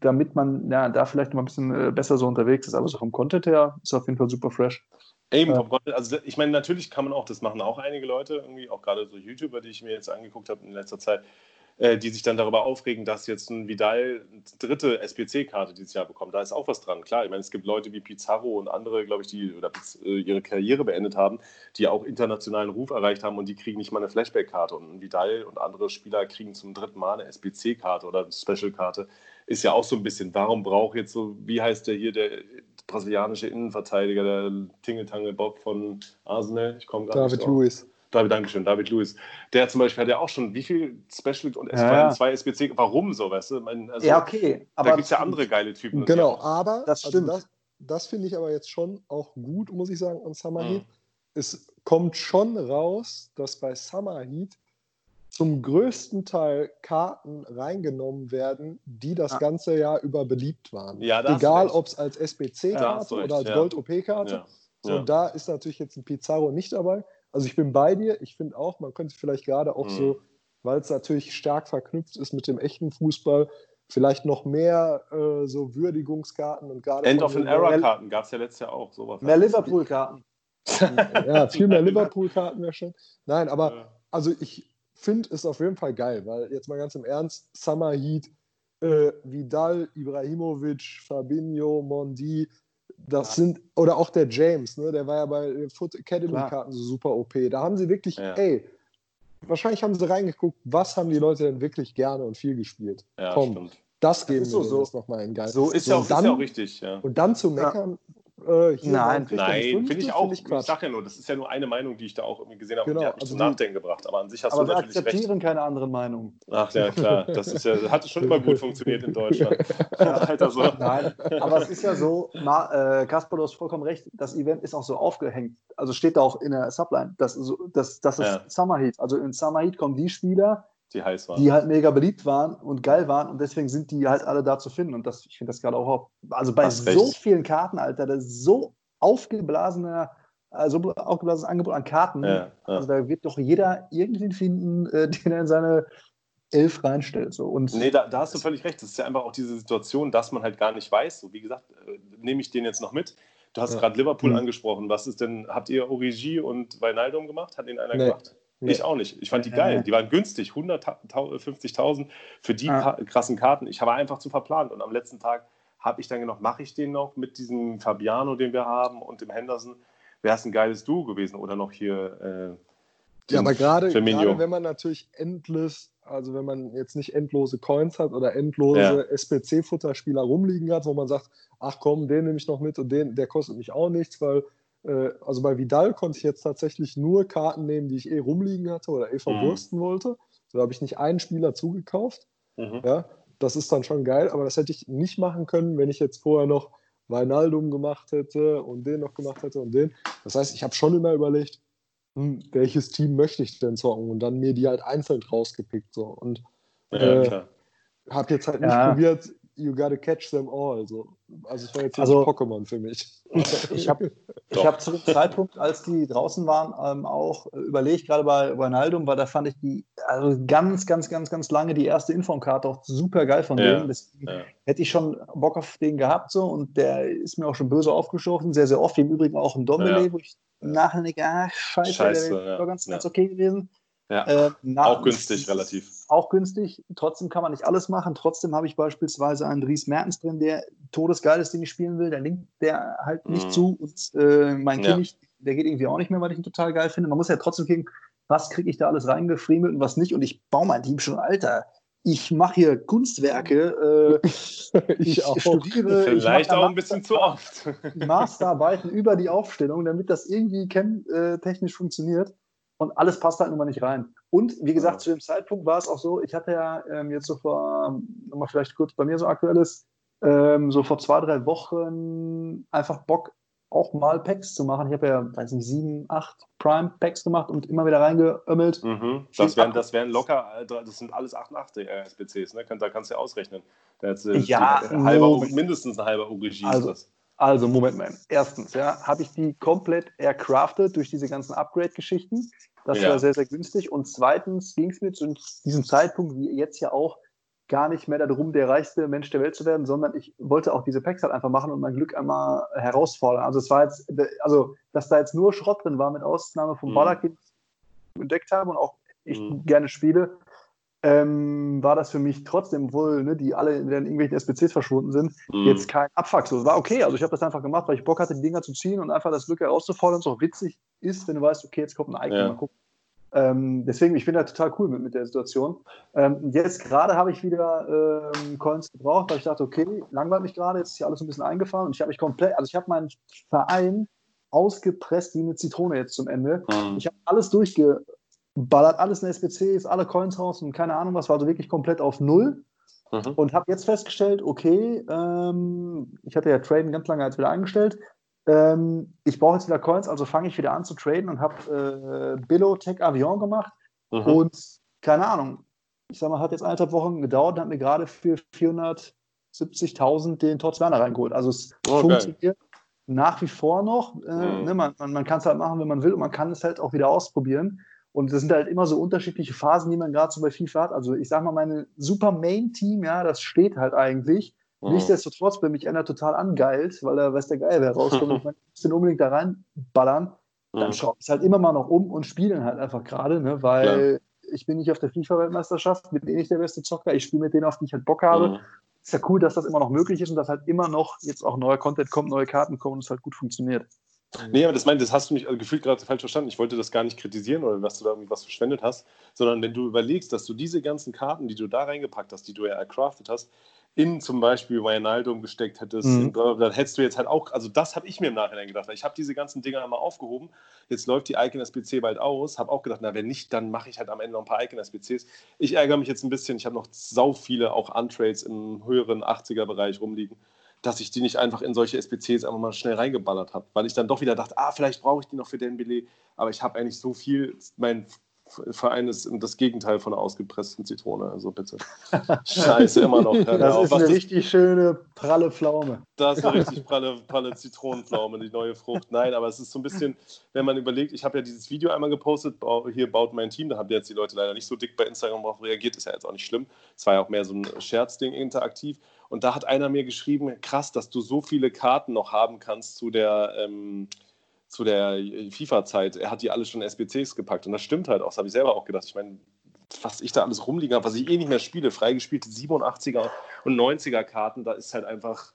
damit man ja, da vielleicht mal ein bisschen äh, besser so unterwegs ist. Aber so vom Content her ist auf jeden Fall super fresh. Eben, vom Content, also ich meine, natürlich kann man auch, das machen auch einige Leute, irgendwie auch gerade so YouTuber, die ich mir jetzt angeguckt habe in letzter Zeit, äh, die sich dann darüber aufregen, dass jetzt ein Vidal eine dritte SPC-Karte dieses Jahr bekommt. Da ist auch was dran. Klar, ich meine, es gibt Leute wie Pizarro und andere, glaube ich, die oder, äh, ihre Karriere beendet haben, die auch internationalen Ruf erreicht haben und die kriegen nicht mal eine Flashback-Karte. Und ein Vidal und andere Spieler kriegen zum dritten Mal eine SPC-Karte oder eine Special-Karte ist ja auch so ein bisschen, warum braucht jetzt so, wie heißt der hier, der brasilianische Innenverteidiger, der Tingeltangel Bob von Arsenal? Ich komme gerade David Lewis. David, Dankeschön, David Lewis. Der zum Beispiel hat ja auch schon wie viel Special und S2, ja, ja. zwei SBC, warum so, weißt du? Also, ja, okay. Aber da gibt es ja andere geile Typen. Genau, aber das, also das, das finde ich aber jetzt schon auch gut, muss ich sagen, an Summer mhm. Heat. Es kommt schon raus, dass bei Summer Heat zum größten Teil Karten reingenommen werden, die das ah. ganze Jahr über beliebt waren. Ja, Egal, ob es als SBC-Karte ja, oder als ja. Gold-OP-Karte. So, da ist natürlich jetzt ein Pizarro nicht dabei. Also ich bin bei dir. Ich finde auch, man könnte vielleicht gerade auch mhm. so, weil es natürlich stark verknüpft ist mit dem echten Fußball, vielleicht noch mehr äh, so Würdigungskarten und gerade. End of an Era-Karten gab es ja letztes Jahr auch. Sowas mehr Liverpool-Karten. ja, viel mehr Liverpool-Karten wäre schon. Nein, aber also ich, finde es auf jeden Fall geil, weil jetzt mal ganz im Ernst, Summer Heat, äh, Vidal, Ibrahimovic, Fabinho, Mondi, das ja. sind, oder auch der James, ne, der war ja bei den Foot Academy-Karten so super OP. Da haben sie wirklich, ja. ey, wahrscheinlich haben sie reingeguckt, was haben die Leute denn wirklich gerne und viel gespielt. Ja, Komm, stimmt. das geben das wir so, so. nochmal in geil. So ist, so, ja, auch, dann, ist ja auch richtig. Ja. Und dann zu meckern, äh, nein, nein, finde ich auch. Find ich, ich sage ja nur, das ist ja nur eine Meinung, die ich da auch irgendwie gesehen habe genau, und die hat mich also zum Nachdenken gebracht. Aber an sich hast aber du wir natürlich akzeptieren recht. keine anderen Meinungen. Ach ja, klar. Das ist ja, hat schon immer gut funktioniert in Deutschland. so. Nein, aber es ist ja so, äh, Kasper, du hast vollkommen recht, das Event ist auch so aufgehängt. Also steht da auch in der Subline, das, das, das ist ja. Summer Heat. Also in Summer Heat kommen die Spieler, die heiß waren. Die halt mega beliebt waren und geil waren und deswegen sind die halt alle da zu finden. Und das, ich finde das gerade auch, also bei so recht. vielen Karten, Alter, das ist so aufgeblasener, also aufgeblasenes Angebot an Karten. Ja, ja. Also da wird doch jeder irgendwie finden, äh, den er in seine Elf reinstellt. So. Und nee, da, da, hast du völlig recht. Das ist ja einfach auch diese Situation, dass man halt gar nicht weiß. So, wie gesagt, äh, nehme ich den jetzt noch mit. Du hast ja. gerade Liverpool mhm. angesprochen. Was ist denn, habt ihr Origi und Weinaldum gemacht? Hat den einer nee. gemacht? Nee. Ich auch nicht. Ich fand die geil. Die waren günstig. 150.000 für die ah. krassen Karten. Ich habe einfach zu verplant. Und am letzten Tag habe ich dann gedacht, mache ich den noch mit diesem Fabiano, den wir haben, und dem Henderson? Wäre es ein geiles Duo gewesen oder noch hier. Äh, ja, aber gerade wenn man natürlich endless, also wenn man jetzt nicht endlose Coins hat oder endlose ja. SPC-Futterspieler rumliegen hat, wo man sagt, ach komm, den nehme ich noch mit und den, der kostet mich auch nichts, weil äh, also bei Vidal konnte ich jetzt tatsächlich nur Karten nehmen, die ich eh rumliegen hatte oder eh verwursten mhm. wollte. So habe ich nicht einen Spieler zugekauft. Mhm. Ja, das ist dann schon geil, aber das hätte ich nicht machen können, wenn ich jetzt vorher noch Weinaldum gemacht hätte und den noch gemacht hätte und den. Das heißt, ich habe schon immer überlegt, hm, welches Team möchte ich denn zocken und dann mir die halt einzeln rausgepickt. So. Und ja, äh, habe jetzt halt nicht ja. probiert, you gotta catch them all. So. Also es war jetzt also, Pokémon für mich. Ich habe hab zu dem Zeitpunkt, als die draußen waren, ähm, auch überlegt, gerade bei Ronaldo, weil da fand ich die also ganz, ganz, ganz, ganz lange die erste Informkarte auch super geil von ja, denen. Deswegen ja. hätte ich schon Bock auf den gehabt so und der ist mir auch schon böse aufgestochen, sehr, sehr oft. Im Übrigen auch ein Dombele, ja. wo ich nachher denke, ah, scheiße, scheiße der wäre ganz, ganz okay gewesen. Ja, äh, na, auch günstig, relativ. Auch günstig. Trotzdem kann man nicht alles machen. Trotzdem habe ich beispielsweise einen Dries Mertens drin, der todesgeil ist, den ich spielen will. Der linkt der halt nicht mm. zu. Und äh, mein ja. König, der geht irgendwie auch nicht mehr, weil ich ihn total geil finde. Man muss ja trotzdem gucken, was kriege ich da alles reingefriemelt und was nicht. Und ich baue mein Team schon, Alter. Ich mache hier Kunstwerke. Äh, ich, ich studiere. Vielleicht auch ein bisschen zu oft. Masterarbeiten über die Aufstellung, damit das irgendwie äh, technisch funktioniert und alles passt halt nun mal nicht rein. Und wie gesagt, zu dem Zeitpunkt war es auch so, ich hatte ja ähm, jetzt so vor, nochmal vielleicht kurz bei mir so aktuelles, ähm, so vor zwei, drei Wochen einfach Bock, auch mal Packs zu machen. Ich habe ja, weiß nicht, sieben, acht Prime-Packs gemacht und immer wieder reingeömmelt. Mhm. Das, wären, das wären locker, das sind alles 88 SPCs, ne? da kannst du ja ausrechnen. Da äh, ja, halber, mindestens ein halber OGG also, ist das. Also, Moment mal. Erstens, ja, habe ich die komplett aircrafted durch diese ganzen Upgrade-Geschichten. Das ja. war sehr, sehr günstig. Und zweitens ging es mir zu diesem Zeitpunkt, wie jetzt ja auch, gar nicht mehr darum, der reichste Mensch der Welt zu werden, sondern ich wollte auch diese Packs halt einfach machen und mein Glück einmal herausfordern. Also es war jetzt, also dass da jetzt nur Schrott drin war, mit Ausnahme von mhm. Balakin entdeckt habe und auch ich mhm. gerne spiele, ähm, war das für mich trotzdem, obwohl ne, die alle in irgendwelchen SPCs verschwunden sind, mhm. jetzt kein Abfuck. So, es war okay. Also ich habe das einfach gemacht, weil ich Bock hatte, die Dinger zu ziehen und einfach das Glück herauszufordern. Es auch witzig ist, wenn du weißt, okay, jetzt kommt ein Icon, ja. mal gucken. Ähm, deswegen, ich bin da total cool mit, mit der Situation. Ähm, jetzt gerade habe ich wieder ähm, Coins gebraucht, weil ich dachte, okay, langweilt mich gerade, jetzt ist hier alles ein bisschen eingefahren und ich habe mich komplett, also ich habe meinen Verein ausgepresst wie eine Zitrone jetzt zum Ende. Mhm. Ich habe alles durchge ballert alles in SPCs, alle Coins raus und keine Ahnung was, war also wirklich komplett auf Null. Mhm. Und habe jetzt festgestellt, okay, ähm, ich hatte ja Traden ganz lange als wieder eingestellt. Ähm, ich brauche jetzt wieder Coins, also fange ich wieder an zu traden und habe äh, Billo Tech Avion gemacht. Mhm. Und keine Ahnung, ich sag mal, hat jetzt eineinhalb Wochen gedauert und hat mir gerade für 470.000 den Tots Werner reingeholt. Also es oh, funktioniert nach wie vor noch. Äh, mhm. ne, man man, man kann es halt machen, wenn man will und man kann es halt auch wieder ausprobieren. Und das sind halt immer so unterschiedliche Phasen, die man gerade so bei FIFA hat. Also ich sag mal, meine super Main-Team, ja, das steht halt eigentlich. Mhm. Nichtsdestotrotz, wenn mich einer total angeilt, weil er weiß der Geil, wer rauskommt und man muss den unbedingt da reinballern, dann mhm. schaue ich halt immer mal noch um und spiele halt einfach gerade, ne, weil Klar. ich bin nicht auf der FIFA-Weltmeisterschaft, bin eh nicht der beste Zocker, ich spiele mit denen, auf die ich halt Bock habe. Mhm. Ist ja cool, dass das immer noch möglich ist und dass halt immer noch jetzt auch neuer Content kommt, neue Karten kommen und es halt gut funktioniert. Nee, aber das meint, das hast du mich also gefühlt gerade falsch verstanden. Ich wollte das gar nicht kritisieren oder dass du da irgendwie was verschwendet hast, sondern wenn du überlegst, dass du diese ganzen Karten, die du da reingepackt hast, die du ja ercraftet hast, in zum Beispiel Wijnaldum gesteckt hättest, mhm. dann hättest du jetzt halt auch, also das habe ich mir im Nachhinein gedacht, ich habe diese ganzen Dinger einmal aufgehoben, jetzt läuft die Icon SPC bald aus, habe auch gedacht, na wenn nicht, dann mache ich halt am Ende noch ein paar Icon SPCs. Ich ärgere mich jetzt ein bisschen, ich habe noch sau viele auch Untrades im höheren 80er-Bereich rumliegen dass ich die nicht einfach in solche SPCs einfach mal schnell reingeballert habe, weil ich dann doch wieder dachte, ah, vielleicht brauche ich die noch für Dembele, aber ich habe eigentlich so viel, mein Verein ist das Gegenteil von einer ausgepressten Zitrone, also bitte. Scheiße, immer noch. das ist eine richtig schöne pralle Pflaume. Das ist eine richtig pralle, pralle Zitronenpflaume, die neue Frucht. Nein, aber es ist so ein bisschen, wenn man überlegt, ich habe ja dieses Video einmal gepostet, hier baut mein Team, da haben jetzt die Leute leider nicht so dick bei Instagram darauf reagiert, ist ja jetzt auch nicht schlimm. Es war ja auch mehr so ein Scherzding interaktiv. Und da hat einer mir geschrieben, krass, dass du so viele Karten noch haben kannst zu der, ähm, zu der FIFA-Zeit. Er hat die alle schon SBCs gepackt. Und das stimmt halt auch. Das habe ich selber auch gedacht. Ich meine, was ich da alles rumliegen habe, was ich eh nicht mehr spiele, freigespielte 87er und 90er Karten, da ist halt einfach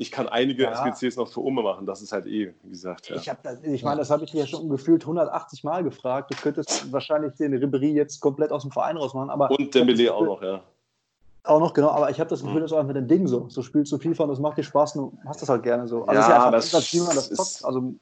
ich kann einige ja. SBCs noch für Umme machen. Das ist halt eh, wie gesagt. Ja. Ich, das, ich meine, das habe ich dir ja schon gefühlt 180 Mal gefragt. Du könntest wahrscheinlich den Ribery jetzt komplett aus dem Verein rausmachen. Aber und Dembele auch noch, ja. Auch noch, genau, aber ich habe das Gefühl, mhm. das ist einfach ein Ding so. So spielst du FIFA und das macht dir Spaß und du hast das halt gerne so. Also ja, ist ja einfach das, wie man das zockt. Also,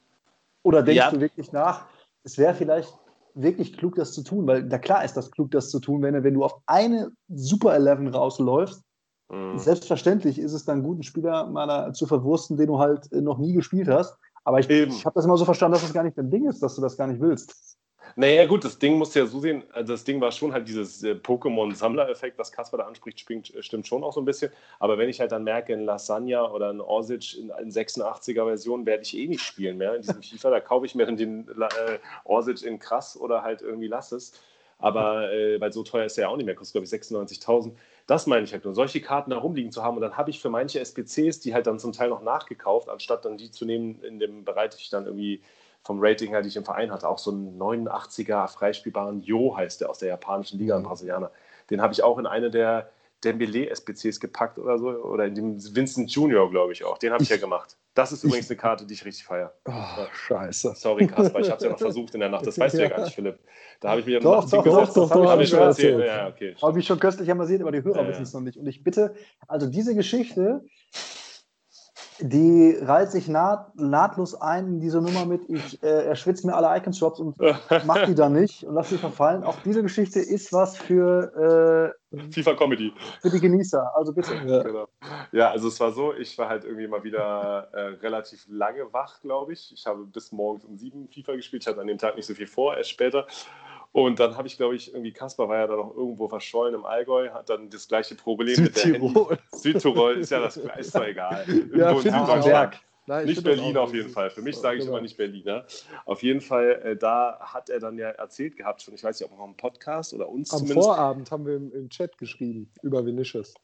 oder denkst ja. du wirklich nach, es wäre vielleicht wirklich klug, das zu tun, weil na klar ist das klug, das zu tun, wenn, wenn du auf eine Super 11 rausläufst. Mhm. Selbstverständlich ist es dann gut, einen Spieler mal zu verwursten, den du halt noch nie gespielt hast. Aber ich, ich habe das immer so verstanden, dass das gar nicht dein Ding ist, dass du das gar nicht willst. Naja, gut, das Ding musst du ja so sehen. Also das Ding war schon halt dieses äh, Pokémon-Sammler-Effekt, was Kasper da anspricht, stimmt, äh, stimmt, schon auch so ein bisschen. Aber wenn ich halt dann merke, in Lasagna oder in Orsic in, in 86er-Version werde ich eh nicht spielen mehr in diesem FIFA, da kaufe ich mir dann den äh, Orsic in krass oder halt irgendwie lass es. Aber äh, weil so teuer ist er ja auch nicht mehr, kostet glaube ich 96.000. Das meine ich halt nur, solche Karten da rumliegen zu haben. Und dann habe ich für manche SPCs, die halt dann zum Teil noch nachgekauft, anstatt dann die zu nehmen in dem Bereich, ich dann irgendwie vom Rating her, die ich im Verein hatte, auch so einen 89er freispielbaren Jo heißt der aus der japanischen Liga, ein mhm. Brasilianer. Den habe ich auch in eine der Dembele-SPCs gepackt oder so, oder in dem Vincent Junior, glaube ich auch. Den habe ich ja gemacht. Das ist übrigens eine Karte, die ich richtig feiere. Oh, scheiße. Sorry, Kasper, ich habe es ja noch versucht in der Nacht. Das weißt du ja gar nicht, Philipp. Da habe ich mir doch, doch, doch, doch, doch, habe ich schon erzählt. Ja, okay. Habe ich schon köstlich amüsiert, aber die Hörer wissen es noch nicht. Und ich bitte, also diese Geschichte, die reiht sich naht, nahtlos ein in diese Nummer mit, ich äh, erschwitze mir alle Icons-Shops und mach die dann nicht und lass sie verfallen. Auch diese Geschichte ist was für äh, FIFA Comedy. Für die Genießer, also bitte. Ja. Genau. ja, also es war so, ich war halt irgendwie mal wieder äh, relativ lange wach, glaube ich. Ich habe bis morgens um sieben FIFA gespielt. Ich hatte an dem Tag nicht so viel vor, erst später. Und dann habe ich, glaube ich, irgendwie, Kaspar war ja da noch irgendwo verschollen im Allgäu, hat dann das gleiche Problem Südtirol. mit der Südtirol ist ja das ist doch egal. ja, Berg. Nein, nicht Berlin auf jeden Fall. Für mich sage ich genau. immer nicht Berliner. Auf jeden Fall, äh, da hat er dann ja erzählt gehabt, schon, ich weiß nicht, ob noch im Podcast oder uns Am zumindest. Am Vorabend haben wir im, im, Chat geschrieben über Vinicius.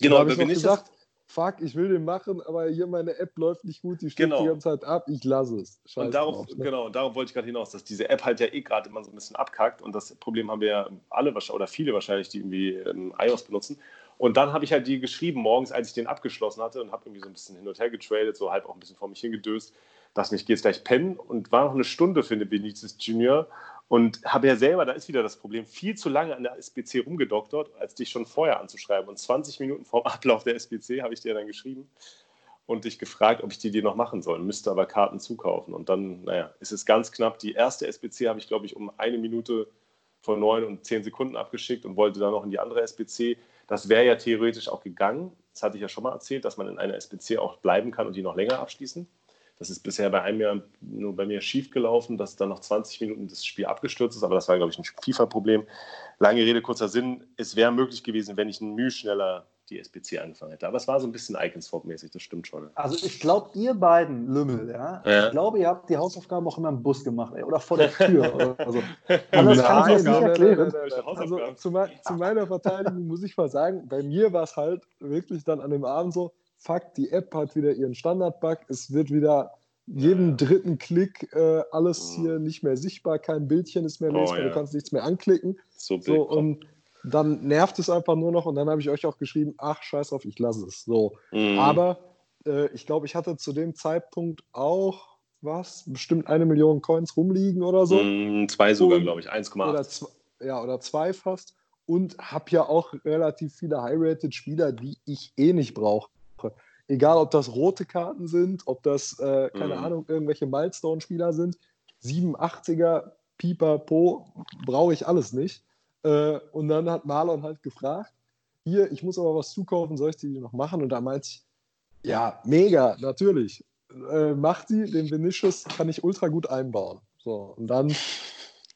Genau, über Vinicius. Gesagt, fuck, ich will den machen, aber hier meine App läuft nicht gut, die stürzt genau. die ganze Zeit ab, ich lasse es. Scheiß und darauf, drauf, ne? genau, darauf wollte ich gerade hinaus, dass diese App halt ja eh gerade immer so ein bisschen abkackt und das Problem haben wir ja alle oder viele wahrscheinlich, die irgendwie ähm, iOS benutzen. Und dann habe ich halt die geschrieben morgens, als ich den abgeschlossen hatte und habe irgendwie so ein bisschen hin und her getradet, so halb auch ein bisschen vor mich hingedöst, dass mich jetzt gleich pennen und war noch eine Stunde für den Benitez Junior und habe ja selber, da ist wieder das Problem, viel zu lange an der SBC rumgedoktert, als dich schon vorher anzuschreiben. Und 20 Minuten vor Ablauf der SBC habe ich dir dann geschrieben und dich gefragt, ob ich die dir noch machen soll. Müsste aber Karten zukaufen. Und dann, naja, ist es ganz knapp. Die erste SBC habe ich, glaube ich, um eine Minute vor neun und zehn Sekunden abgeschickt und wollte dann noch in die andere SBC. Das wäre ja theoretisch auch gegangen. Das hatte ich ja schon mal erzählt, dass man in einer SBC auch bleiben kann und die noch länger abschließen. Das ist bisher bei einem Jahr nur bei mir schief gelaufen, dass dann noch 20 Minuten das Spiel abgestürzt ist, aber das war, glaube ich, ein FIFA-Problem. Lange Rede, kurzer Sinn. Es wäre möglich gewesen, wenn ich ein Mühe schneller die SPC angefangen hätte. Aber es war so ein bisschen Iconswap-mäßig, das stimmt schon. Also ich glaube, ihr beiden Lümmel, ja? ja? ich glaube, ihr habt die Hausaufgaben auch immer im Bus gemacht ey, oder vor der Tür. oder so. Also, das kann ich mir nicht erklären. Also zu, zu meiner Verteidigung muss ich mal sagen, bei mir war es halt wirklich dann an dem Abend so, fuck, die App hat wieder ihren Standard-Bug, es wird wieder jeden dritten Klick äh, alles hier nicht mehr sichtbar, kein Bildchen ist mehr oh, lesbar, ja. du kannst nichts mehr anklicken. So, so und dann nervt es einfach nur noch und dann habe ich euch auch geschrieben, ach scheiß drauf, ich lasse es. So. Mhm. Aber äh, ich glaube, ich hatte zu dem Zeitpunkt auch was, bestimmt eine Million Coins rumliegen oder so. Mhm, zwei sogar, glaube ich, 1,8. Ja, oder zwei fast. Und habe ja auch relativ viele High-Rated Spieler, die ich eh nicht brauche. Egal, ob das rote Karten sind, ob das, äh, keine mhm. Ahnung, irgendwelche Milestone-Spieler sind. 87er, Pipapo, brauche ich alles nicht. Äh, und dann hat Marlon halt gefragt, hier, ich muss aber was zukaufen, soll ich die noch machen? Und da meinte ich, ja, mega, natürlich. Äh, macht die, den Vinicius kann ich ultra gut einbauen. So, und dann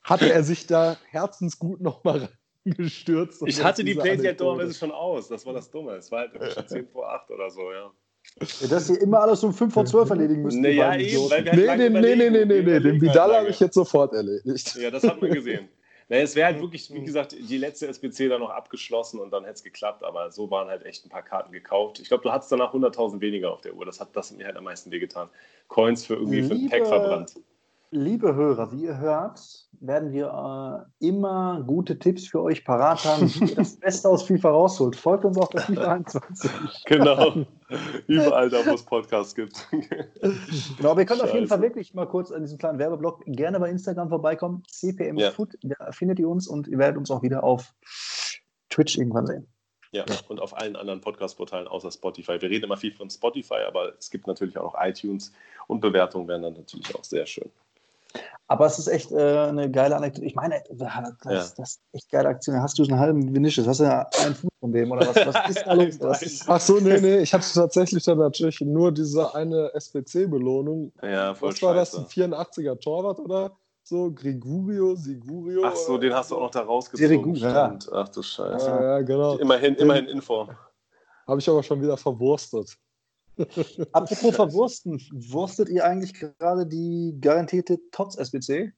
hatte er sich da herzensgut nochmal gestürzt. Ich hatte die Plays ja dummerweise schon aus. Das war das Dumme. Es war halt schon 10 vor 8 oder so, ja. Ja, dass sie immer alles um 5 vor 12 erledigen müssen. Naja, eben, weil wir halt nee, nee, nee, nee, nee, nee, nee, den Vidal habe ich jetzt sofort erledigt. Ja, das hat man gesehen. Naja, es wäre halt wirklich, wie gesagt, die letzte SPC dann noch abgeschlossen und dann hätte es geklappt, aber so waren halt echt ein paar Karten gekauft. Ich glaube, du hattest danach 100.000 weniger auf der Uhr. Das hat das mir halt am meisten wehgetan. Coins für irgendwie für ein Pack verbrannt. Liebe Hörer, wie ihr hört, werden wir äh, immer gute Tipps für euch parat haben, wie ihr das Beste aus FIFA rausholt. Folgt uns auch bei FIFA 21. genau. Überall da, wo es Podcasts gibt. genau, wir können auf jeden Fall wirklich mal kurz an diesem kleinen Werbeblock gerne bei Instagram vorbeikommen. CPM ja. Food, da findet ihr uns und ihr werdet uns auch wieder auf Twitch irgendwann sehen. Ja, ja. und auf allen anderen Podcast-Portalen außer Spotify. Wir reden immer viel von Spotify, aber es gibt natürlich auch noch iTunes und Bewertungen wären dann natürlich auch sehr schön. Aber es ist echt äh, eine geile Anekdote. Ich meine, das, ja. das ist echt geile Aktion. Hast du einen halben Vinicius? Hast du ja einen Fuß von dem oder was? Was ist da los? Was ist... Ach so, nee, nee. Ich hatte tatsächlich dann natürlich nur diese eine SPC-Belohnung. Ja, voll Was war das? Ein 84er Torwart oder? so Gregurio, Sigurio. Ach so, den hast du auch noch da rausgezogen. Ja. Ach du Scheiße. Ja, ja genau. Immerhin, immerhin in Form. Habe ich aber schon wieder verwurstet. Apropos verwursten, wurstet ihr eigentlich gerade die garantierte TOTS SBC?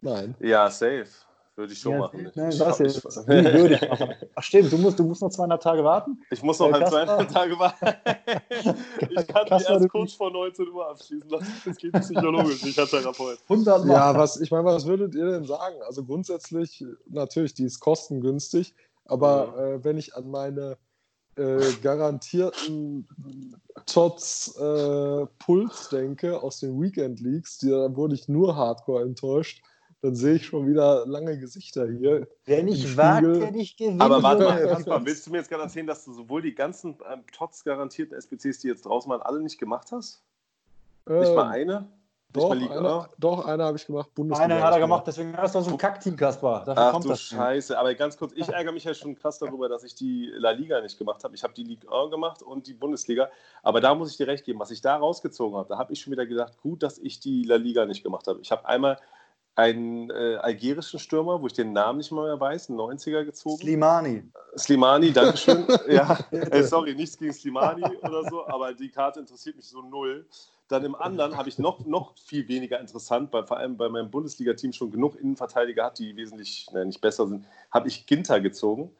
Nein. Ja, safe. Würde ich schon ja, machen. Nein, ich, was jetzt? Ich, würde ich machen. Ach stimmt, du musst, du musst noch 200 Tage warten? Ich muss noch äh, halt 200 Tage warten. ich kann die erst kurz vor 19 Uhr abschließen lassen. Das geht psychologisch, nicht als Therapeut. 100 Mal. Ja, was, ich meine, was würdet ihr denn sagen? Also grundsätzlich, natürlich, die ist kostengünstig, aber ja. äh, wenn ich an meine äh, garantierten Tots äh, Puls denke aus den Weekend Leagues, die, da wurde ich nur hardcore enttäuscht dann sehe ich schon wieder lange Gesichter hier. Wenn ich wage, kann ich gewinnen. Aber warte mal, Kaspar, willst du mir jetzt gerade erzählen, dass du sowohl die ganzen ähm, trotz garantierten SPCs, die jetzt draußen waren, alle nicht gemacht hast? Äh, nicht mal eine? Doch, eine, doch, eine habe ich gemacht. Bundesliga. Eine hat er gemacht, deswegen hast du so ein Kackteam, Kaspar. Dafür Ach kommt du das Scheiße. Aber ganz kurz, ich ärgere mich ja schon krass darüber, dass ich die La Liga nicht gemacht habe. Ich habe die Ligue 1 gemacht und die Bundesliga. Aber da muss ich dir recht geben, was ich da rausgezogen habe, da habe ich schon wieder gedacht, gut, dass ich die La Liga nicht gemacht habe. Ich habe einmal einen äh, algerischen Stürmer, wo ich den Namen nicht mehr weiß, einen 90er gezogen. Slimani. Slimani, Dankeschön. ja, äh, sorry, nichts gegen Slimani oder so, aber die Karte interessiert mich so null. Dann im anderen habe ich noch, noch viel weniger interessant, weil vor allem bei meinem Bundesliga-Team schon genug Innenverteidiger hat, die wesentlich ne, nicht besser sind, habe ich Ginter gezogen.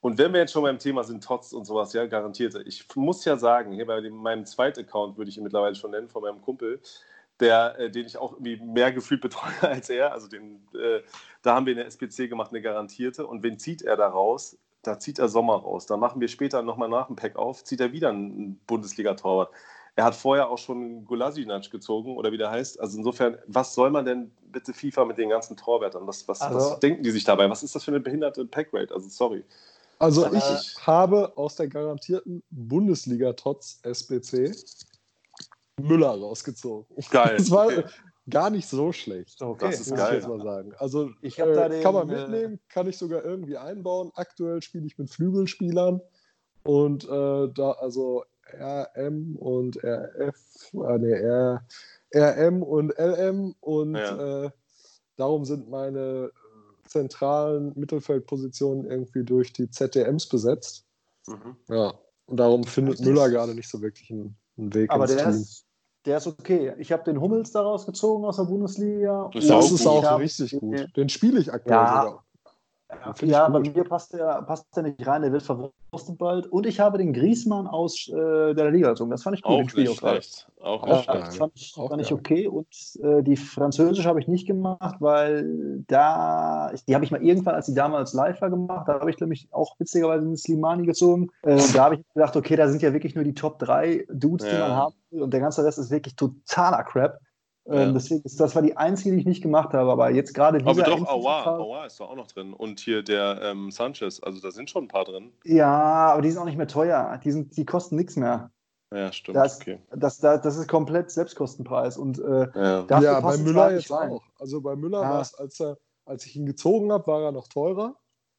Und wenn wir jetzt schon beim Thema sind, Tots und sowas, ja, garantiert. Ich muss ja sagen, hier bei dem, meinem zweiten Account würde ich ihn mittlerweile schon nennen, von meinem Kumpel, der, äh, den ich auch irgendwie mehr gefühlt betreue als er. Also den, äh, da haben wir eine SPC gemacht, eine garantierte. Und wen zieht er da raus? Da zieht er Sommer raus. Da machen wir später nochmal nach dem Pack auf, zieht er wieder einen Bundesliga-Torwart. Er hat vorher auch schon Gulasinac gezogen oder wie der heißt. Also insofern, was soll man denn bitte FIFA mit den ganzen Torwärtern? Was, was, also, was denken die sich dabei? Was ist das für eine behinderte Packrate? Also sorry. Also ich äh, habe aus der garantierten Bundesliga-Tots SBC Müller rausgezogen. Geil. Das war okay. gar nicht so schlecht. Okay, das ist geil. Ich mal sagen. Also ich äh, den, kann man äh, mitnehmen, kann ich sogar irgendwie einbauen. Aktuell spiele ich mit Flügelspielern und äh, da also RM und RF, äh, nee, R, RM und LM und ja. äh, darum sind meine zentralen Mittelfeldpositionen irgendwie durch die ZDMs besetzt. Mhm. Ja, und darum findet Müller gerade nicht so wirklich einen, einen Weg Aber der Team. ist der ist okay. Ich habe den Hummels daraus gezogen aus der Bundesliga. Das, das ist auch richtig gut. Den spiele ich aktuell ja, sogar. Ja, bei mir passt der, passt der nicht rein, der wird verwurstet bald. Und ich habe den Griesmann aus äh, der Liga gezogen. Das fand ich gut. Auch nicht schlecht. Auch, auch ja, das fand ich, auch fand ich okay. Und äh, die französische habe ich nicht gemacht, weil da, die habe ich mal irgendwann, als die damals live war, gemacht. Da habe ich nämlich auch witzigerweise einen Slimani gezogen. Äh, da habe ich gedacht, okay, da sind ja wirklich nur die Top 3 Dudes, ja. die man haben will. Und der ganze Rest ist wirklich totaler Crap. Ja. Ähm, deswegen ist, das war die einzige, die ich nicht gemacht habe. Aber jetzt gerade dieser. Aber doch, Aua, Aua ist doch auch noch drin. Und hier der ähm, Sanchez. Also da sind schon ein paar drin. Ja, aber die sind auch nicht mehr teuer. Die, sind, die kosten nichts mehr. Ja, stimmt. Das, okay. das, das, das ist komplett Selbstkostenpreis. Und äh, ja, ja bei Müller jetzt rein. auch. Also bei Müller ja. war es, als, er, als ich ihn gezogen habe, war er noch teurer.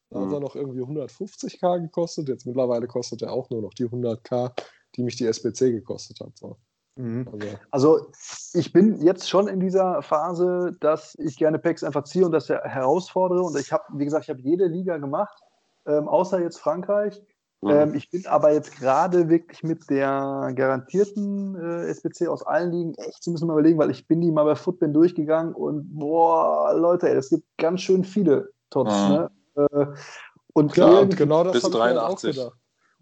Da mhm. hat er noch irgendwie 150k gekostet. Jetzt mittlerweile kostet er auch nur noch die 100k, die mich die SBC gekostet hat. So. Mhm. Also, also, ich bin jetzt schon in dieser Phase, dass ich gerne Packs einfach ziehe und das herausfordere. Und ich habe, wie gesagt, ich habe jede Liga gemacht, ähm, außer jetzt Frankreich. Mhm. Ähm, ich bin aber jetzt gerade wirklich mit der garantierten äh, SPC aus allen Ligen echt zu müssen mal überlegen, weil ich bin die mal bei Footbin durchgegangen und boah, Leute, es gibt ganz schön viele Tots. Mhm. Ne? Äh, und Klar, und genau das bis 83.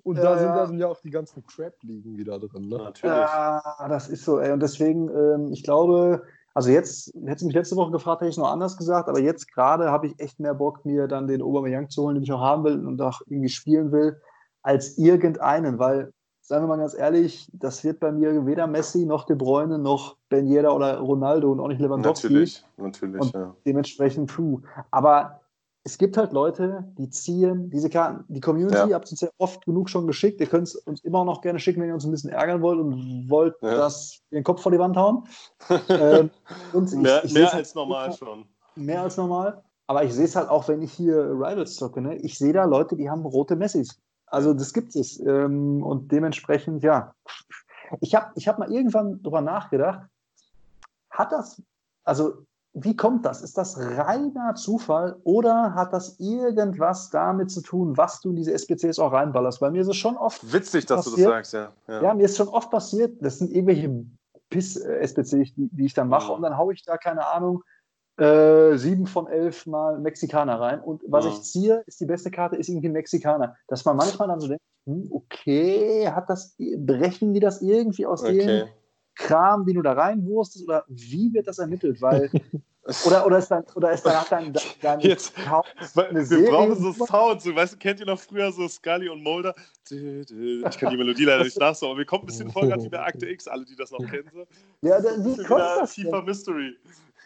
Und da, sind, da sind ja auch die ganzen Crap-Ligen wieder drin. Ne? Natürlich. Ja, das ist so, ey. Und deswegen, ähm, ich glaube, also jetzt, hätte mich letzte Woche gefragt, hätte ich es noch anders gesagt, aber jetzt gerade habe ich echt mehr Bock, mir dann den Aubameyang zu holen, den ich auch haben will und auch irgendwie spielen will, als irgendeinen, weil, sagen wir mal ganz ehrlich, das wird bei mir weder Messi noch De Bruyne noch Ben Yedda oder Ronaldo und auch nicht Lewandowski. Natürlich, natürlich, und ja. Dementsprechend, puh. Aber es gibt halt Leute, die ziehen diese Karten. Die Community ja. habt uns ja oft genug schon geschickt. Ihr könnt es uns immer noch gerne schicken, wenn ihr uns ein bisschen ärgern wollt und wollt, ja. dass wir den Kopf vor die Wand hauen. ähm, ich, mehr, ich mehr als normal schon. Mehr als normal. Aber ich sehe es halt auch, wenn ich hier Rivals zocke. Ne? Ich sehe da Leute, die haben rote Messis. Also das gibt es. Ähm, und dementsprechend, ja. Ich habe ich hab mal irgendwann drüber nachgedacht, hat das, also wie kommt das? Ist das reiner Zufall oder hat das irgendwas damit zu tun, was du in diese SPCs auch reinballerst? Bei mir ist es schon oft. Witzig, dass passiert, du das sagst, ja. ja. Ja, mir ist schon oft passiert, das sind irgendwelche Piss-SPCs, die, die, ich dann mache, mhm. und dann haue ich da, keine Ahnung, äh, sieben von elf Mal Mexikaner rein. Und was mhm. ich ziehe, ist die beste Karte, ist irgendwie ein Mexikaner. Dass man manchmal dann so denkt, hm, okay, hat das, berechnen die das irgendwie aus okay. dem Kram, den du da reinwurstest, oder wie wird das ermittelt? Weil Oder, oder ist dann, oder ist danach dein, dein Jetzt, eine Wir brauchen so Sounds. So, weißt, kennt ihr noch früher so Scully und Mulder? Ich kann die Melodie leider nicht nachsagen, aber wir kommen ein bisschen vor, gerade wie bei Akte X, alle, die das noch kennen. So. Ja, dann, wie kommt das FIFA Mystery.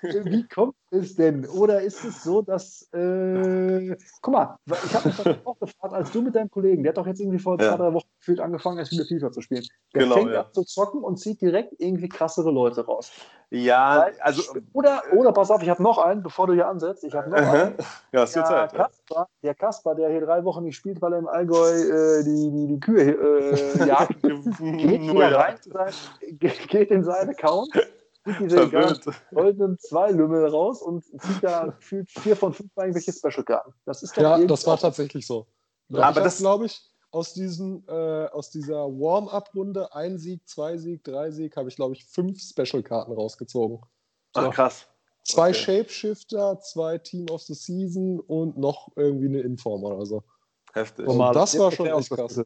Wie kommt es denn? Oder ist es so, dass. Äh, guck mal, ich habe mich auch gefragt, als du mit deinem Kollegen, der hat doch jetzt irgendwie vor ja. zwei, drei Wochen gefühlt angefangen, erst wieder FIFA zu spielen. Der genau, fängt ja. an zu zocken und zieht direkt irgendwie krassere Leute raus. Ja, Weil, also. Oder, oder pass auf, ich habe noch einen, bevor du hier ansetzt. Ich habe noch einen. Ja, es wird Zeit. Kasper, Der Kasper, der hier drei Wochen nicht spielt, weil er im Allgäu äh, die, die, die Kühe äh, jagt, geht, rein, geht in seinen Account zieht diese goldenen zwei Lümmel raus und zieht da vier von fünf irgendwelche Special-Karten. Das ist Ja, das war tatsächlich so. Ja, aber das glaube ich, aus, diesen, äh, aus dieser Warm-Up-Runde, ein Sieg, zwei Sieg, drei Sieg, habe ich, glaube ich, fünf Special-Karten rausgezogen. Ach, krass. Zwei okay. Shapeshifter, zwei Team of the Season und noch irgendwie eine Inform oder so. Heftig. Und das war schon echt krass.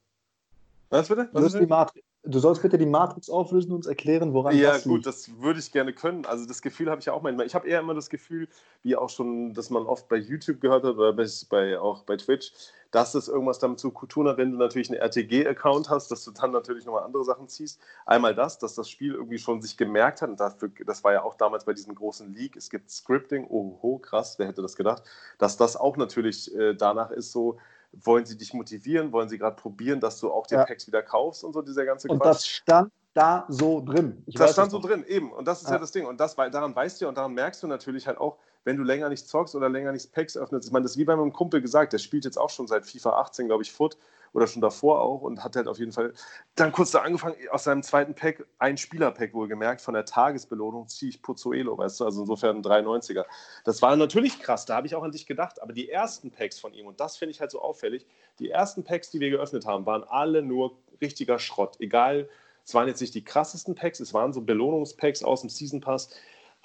Was bitte? Was ist die Matrix? Du sollst bitte die Matrix auflösen und uns erklären, woran ja, das Ja, gut, das würde ich gerne können. Also das Gefühl habe ich ja auch manchmal. Ich habe eher immer das Gefühl, wie auch schon, dass man oft bei YouTube gehört hat oder bei, auch bei Twitch, dass es irgendwas damit zu tun hat, wenn du natürlich einen RTG-Account hast, dass du dann natürlich nochmal andere Sachen ziehst. Einmal das, dass das Spiel irgendwie schon sich gemerkt hat und dafür, das war ja auch damals bei diesem großen Leak, es gibt Scripting, oh, krass, wer hätte das gedacht, dass das auch natürlich äh, danach ist so, wollen sie dich motivieren? Wollen sie gerade probieren, dass du auch die ja. Packs wieder kaufst und so, dieser ganze Und Quatsch? das stand da so drin. Ich das stand so drin, eben. Und das ist ja, ja das Ding. Und das, daran weißt du und daran merkst du natürlich halt auch, wenn du länger nicht zockst oder länger nicht Packs öffnest. Ich meine, das ist wie bei meinem Kumpel gesagt, der spielt jetzt auch schon seit FIFA 18, glaube ich, Foot oder schon davor auch und hat halt auf jeden Fall dann kurz da angefangen, aus seinem zweiten Pack, ein Spieler-Pack wohlgemerkt, von der Tagesbelohnung ziehe ich Pozzuelo, weißt du, also insofern ein 93er. Das war natürlich krass, da habe ich auch an dich gedacht, aber die ersten Packs von ihm, und das finde ich halt so auffällig, die ersten Packs, die wir geöffnet haben, waren alle nur richtiger Schrott, egal, es waren jetzt nicht die krassesten Packs, es waren so Belohnungspacks aus dem Season Pass,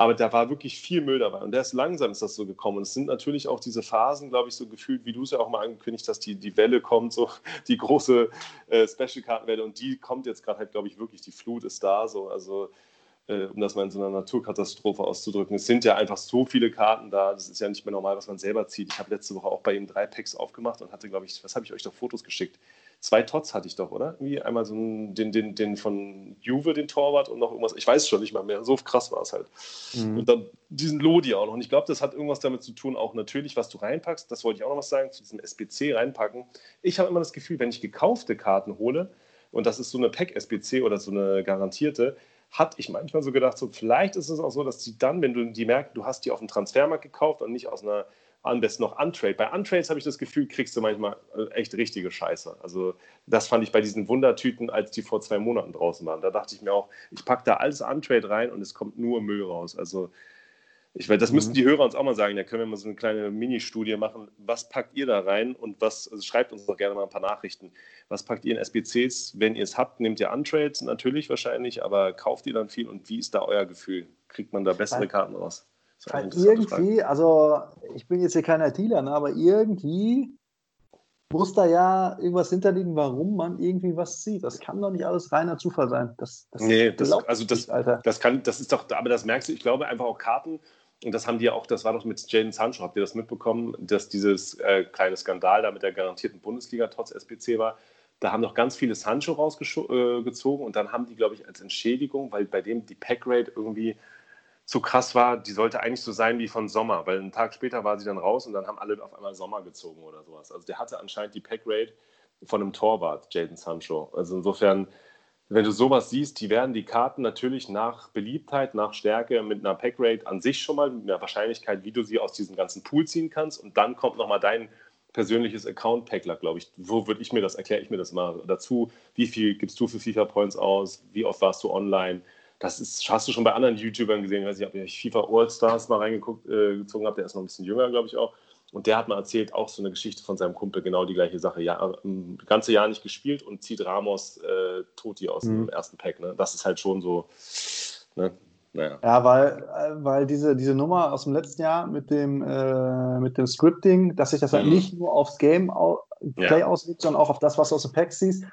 aber da war wirklich viel Müll dabei. Und erst langsam ist das so gekommen. Und es sind natürlich auch diese Phasen, glaube ich, so gefühlt, wie du es ja auch mal angekündigt hast, die, die Welle kommt, so die große äh, Special-Kartenwelle. Und die kommt jetzt gerade halt, glaube ich, wirklich, die Flut ist da. So. Also, äh, um das mal in so einer Naturkatastrophe auszudrücken. Es sind ja einfach so viele Karten da. Das ist ja nicht mehr normal, was man selber zieht. Ich habe letzte Woche auch bei ihm drei Packs aufgemacht und hatte, glaube ich, was habe ich euch da Fotos geschickt? Zwei Tots hatte ich doch, oder? Irgendwie einmal so einen, den, den, den von Juve, den Torwart und noch irgendwas. Ich weiß schon nicht mal mehr. So krass war es halt. Mhm. Und dann diesen Lodi auch noch. Und ich glaube, das hat irgendwas damit zu tun, auch natürlich, was du reinpackst. Das wollte ich auch noch was sagen, zu diesem SBC reinpacken. Ich habe immer das Gefühl, wenn ich gekaufte Karten hole, und das ist so eine Pack-SBC oder so eine garantierte, hatte ich manchmal so gedacht, so vielleicht ist es auch so, dass die dann, wenn du die merkst, du hast die auf dem Transfermarkt gekauft und nicht aus einer am besten noch Untrade. Bei Untrades habe ich das Gefühl, kriegst du manchmal äh, echt richtige Scheiße. Also das fand ich bei diesen Wundertüten, als die vor zwei Monaten draußen waren. Da dachte ich mir auch, ich packe da alles Untrade rein und es kommt nur Müll raus. Also ich weiß, das mhm. müssten die Hörer uns auch mal sagen. Da können wir mal so eine kleine Mini-Studie machen. Was packt ihr da rein und was, also schreibt uns doch gerne mal ein paar Nachrichten. Was packt ihr in SBCs? Wenn ihr es habt, nehmt ihr Untrades natürlich wahrscheinlich, aber kauft ihr dann viel und wie ist da euer Gefühl? Kriegt man da bessere Karten raus? Halt irgendwie, also ich bin jetzt hier keiner Dealer, ne, aber irgendwie muss da ja irgendwas hinterliegen, warum man irgendwie was zieht. Das kann doch nicht alles reiner Zufall sein. Das, das nee, das, also das, nicht, das kann, das ist doch, aber das merkst du, ich glaube einfach auch Karten, und das haben die ja auch, das war doch mit Jaden Sancho, habt ihr das mitbekommen, dass dieses äh, kleine Skandal da mit der garantierten Bundesliga trotz SPC war? Da haben noch ganz viele Sancho rausgezogen äh, und dann haben die, glaube ich, als Entschädigung, weil bei dem die Packrate irgendwie so krass war, die sollte eigentlich so sein wie von Sommer, weil einen Tag später war sie dann raus und dann haben alle auf einmal Sommer gezogen oder sowas. Also der hatte anscheinend die Packrate von einem Torwart, Jaden Sancho. Also insofern, wenn du sowas siehst, die werden die Karten natürlich nach Beliebtheit, nach Stärke mit einer Packrate an sich schon mal, mit einer Wahrscheinlichkeit, wie du sie aus diesem ganzen Pool ziehen kannst und dann kommt nochmal dein persönliches Account-Packler, glaube ich. Wo würde ich mir das, erkläre ich mir das mal dazu, wie viel gibst du für FIFA-Points aus, wie oft warst du online, das ist, hast du schon bei anderen YouTubern gesehen. Ich weiß nicht, ob ihr FIFA All-Stars mal reingezogen äh, habt. Der ist noch ein bisschen jünger, glaube ich auch. Und der hat mal erzählt, auch so eine Geschichte von seinem Kumpel, genau die gleiche Sache. Ja, ein ganze Jahr nicht gespielt und zieht Ramos äh, Toti aus mhm. dem ersten Pack. Ne? Das ist halt schon so. Ne? Naja. Ja, weil, äh, weil diese, diese Nummer aus dem letzten Jahr mit dem, äh, mit dem Scripting, dass sich das halt mhm. nicht nur aufs Game Play ja. auswirkt, sondern auch auf das, was du aus dem Pack siehst,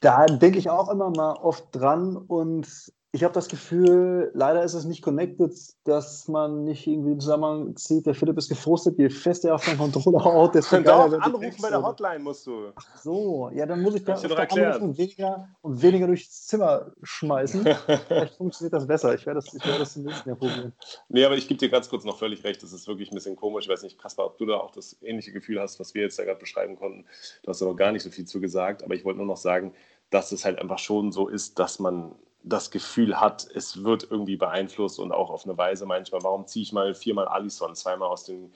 da denke ich auch immer mal oft dran und ich habe das Gefühl, leider ist es nicht connected, dass man nicht irgendwie im Zusammenhang zieht, der Philipp ist gefrustet, je fester er auf seinen Controller haut, desto geiler wird anrufen bei der Hotline musst du. Ach so, ja, dann muss ich da anrufen und weniger, und weniger durchs Zimmer schmeißen. Vielleicht funktioniert das besser. Ich werde das, ich werde das im nächsten Jahr probieren. Nee, aber ich gebe dir ganz kurz noch völlig recht, das ist wirklich ein bisschen komisch. Ich weiß nicht, Kaspar, ob du da auch das ähnliche Gefühl hast, was wir jetzt da gerade beschreiben konnten. Du hast da noch gar nicht so viel zu gesagt, aber ich wollte nur noch sagen, dass es halt einfach schon so ist, dass man das Gefühl hat, es wird irgendwie beeinflusst und auch auf eine Weise manchmal, warum ziehe ich mal viermal Alison, zweimal aus den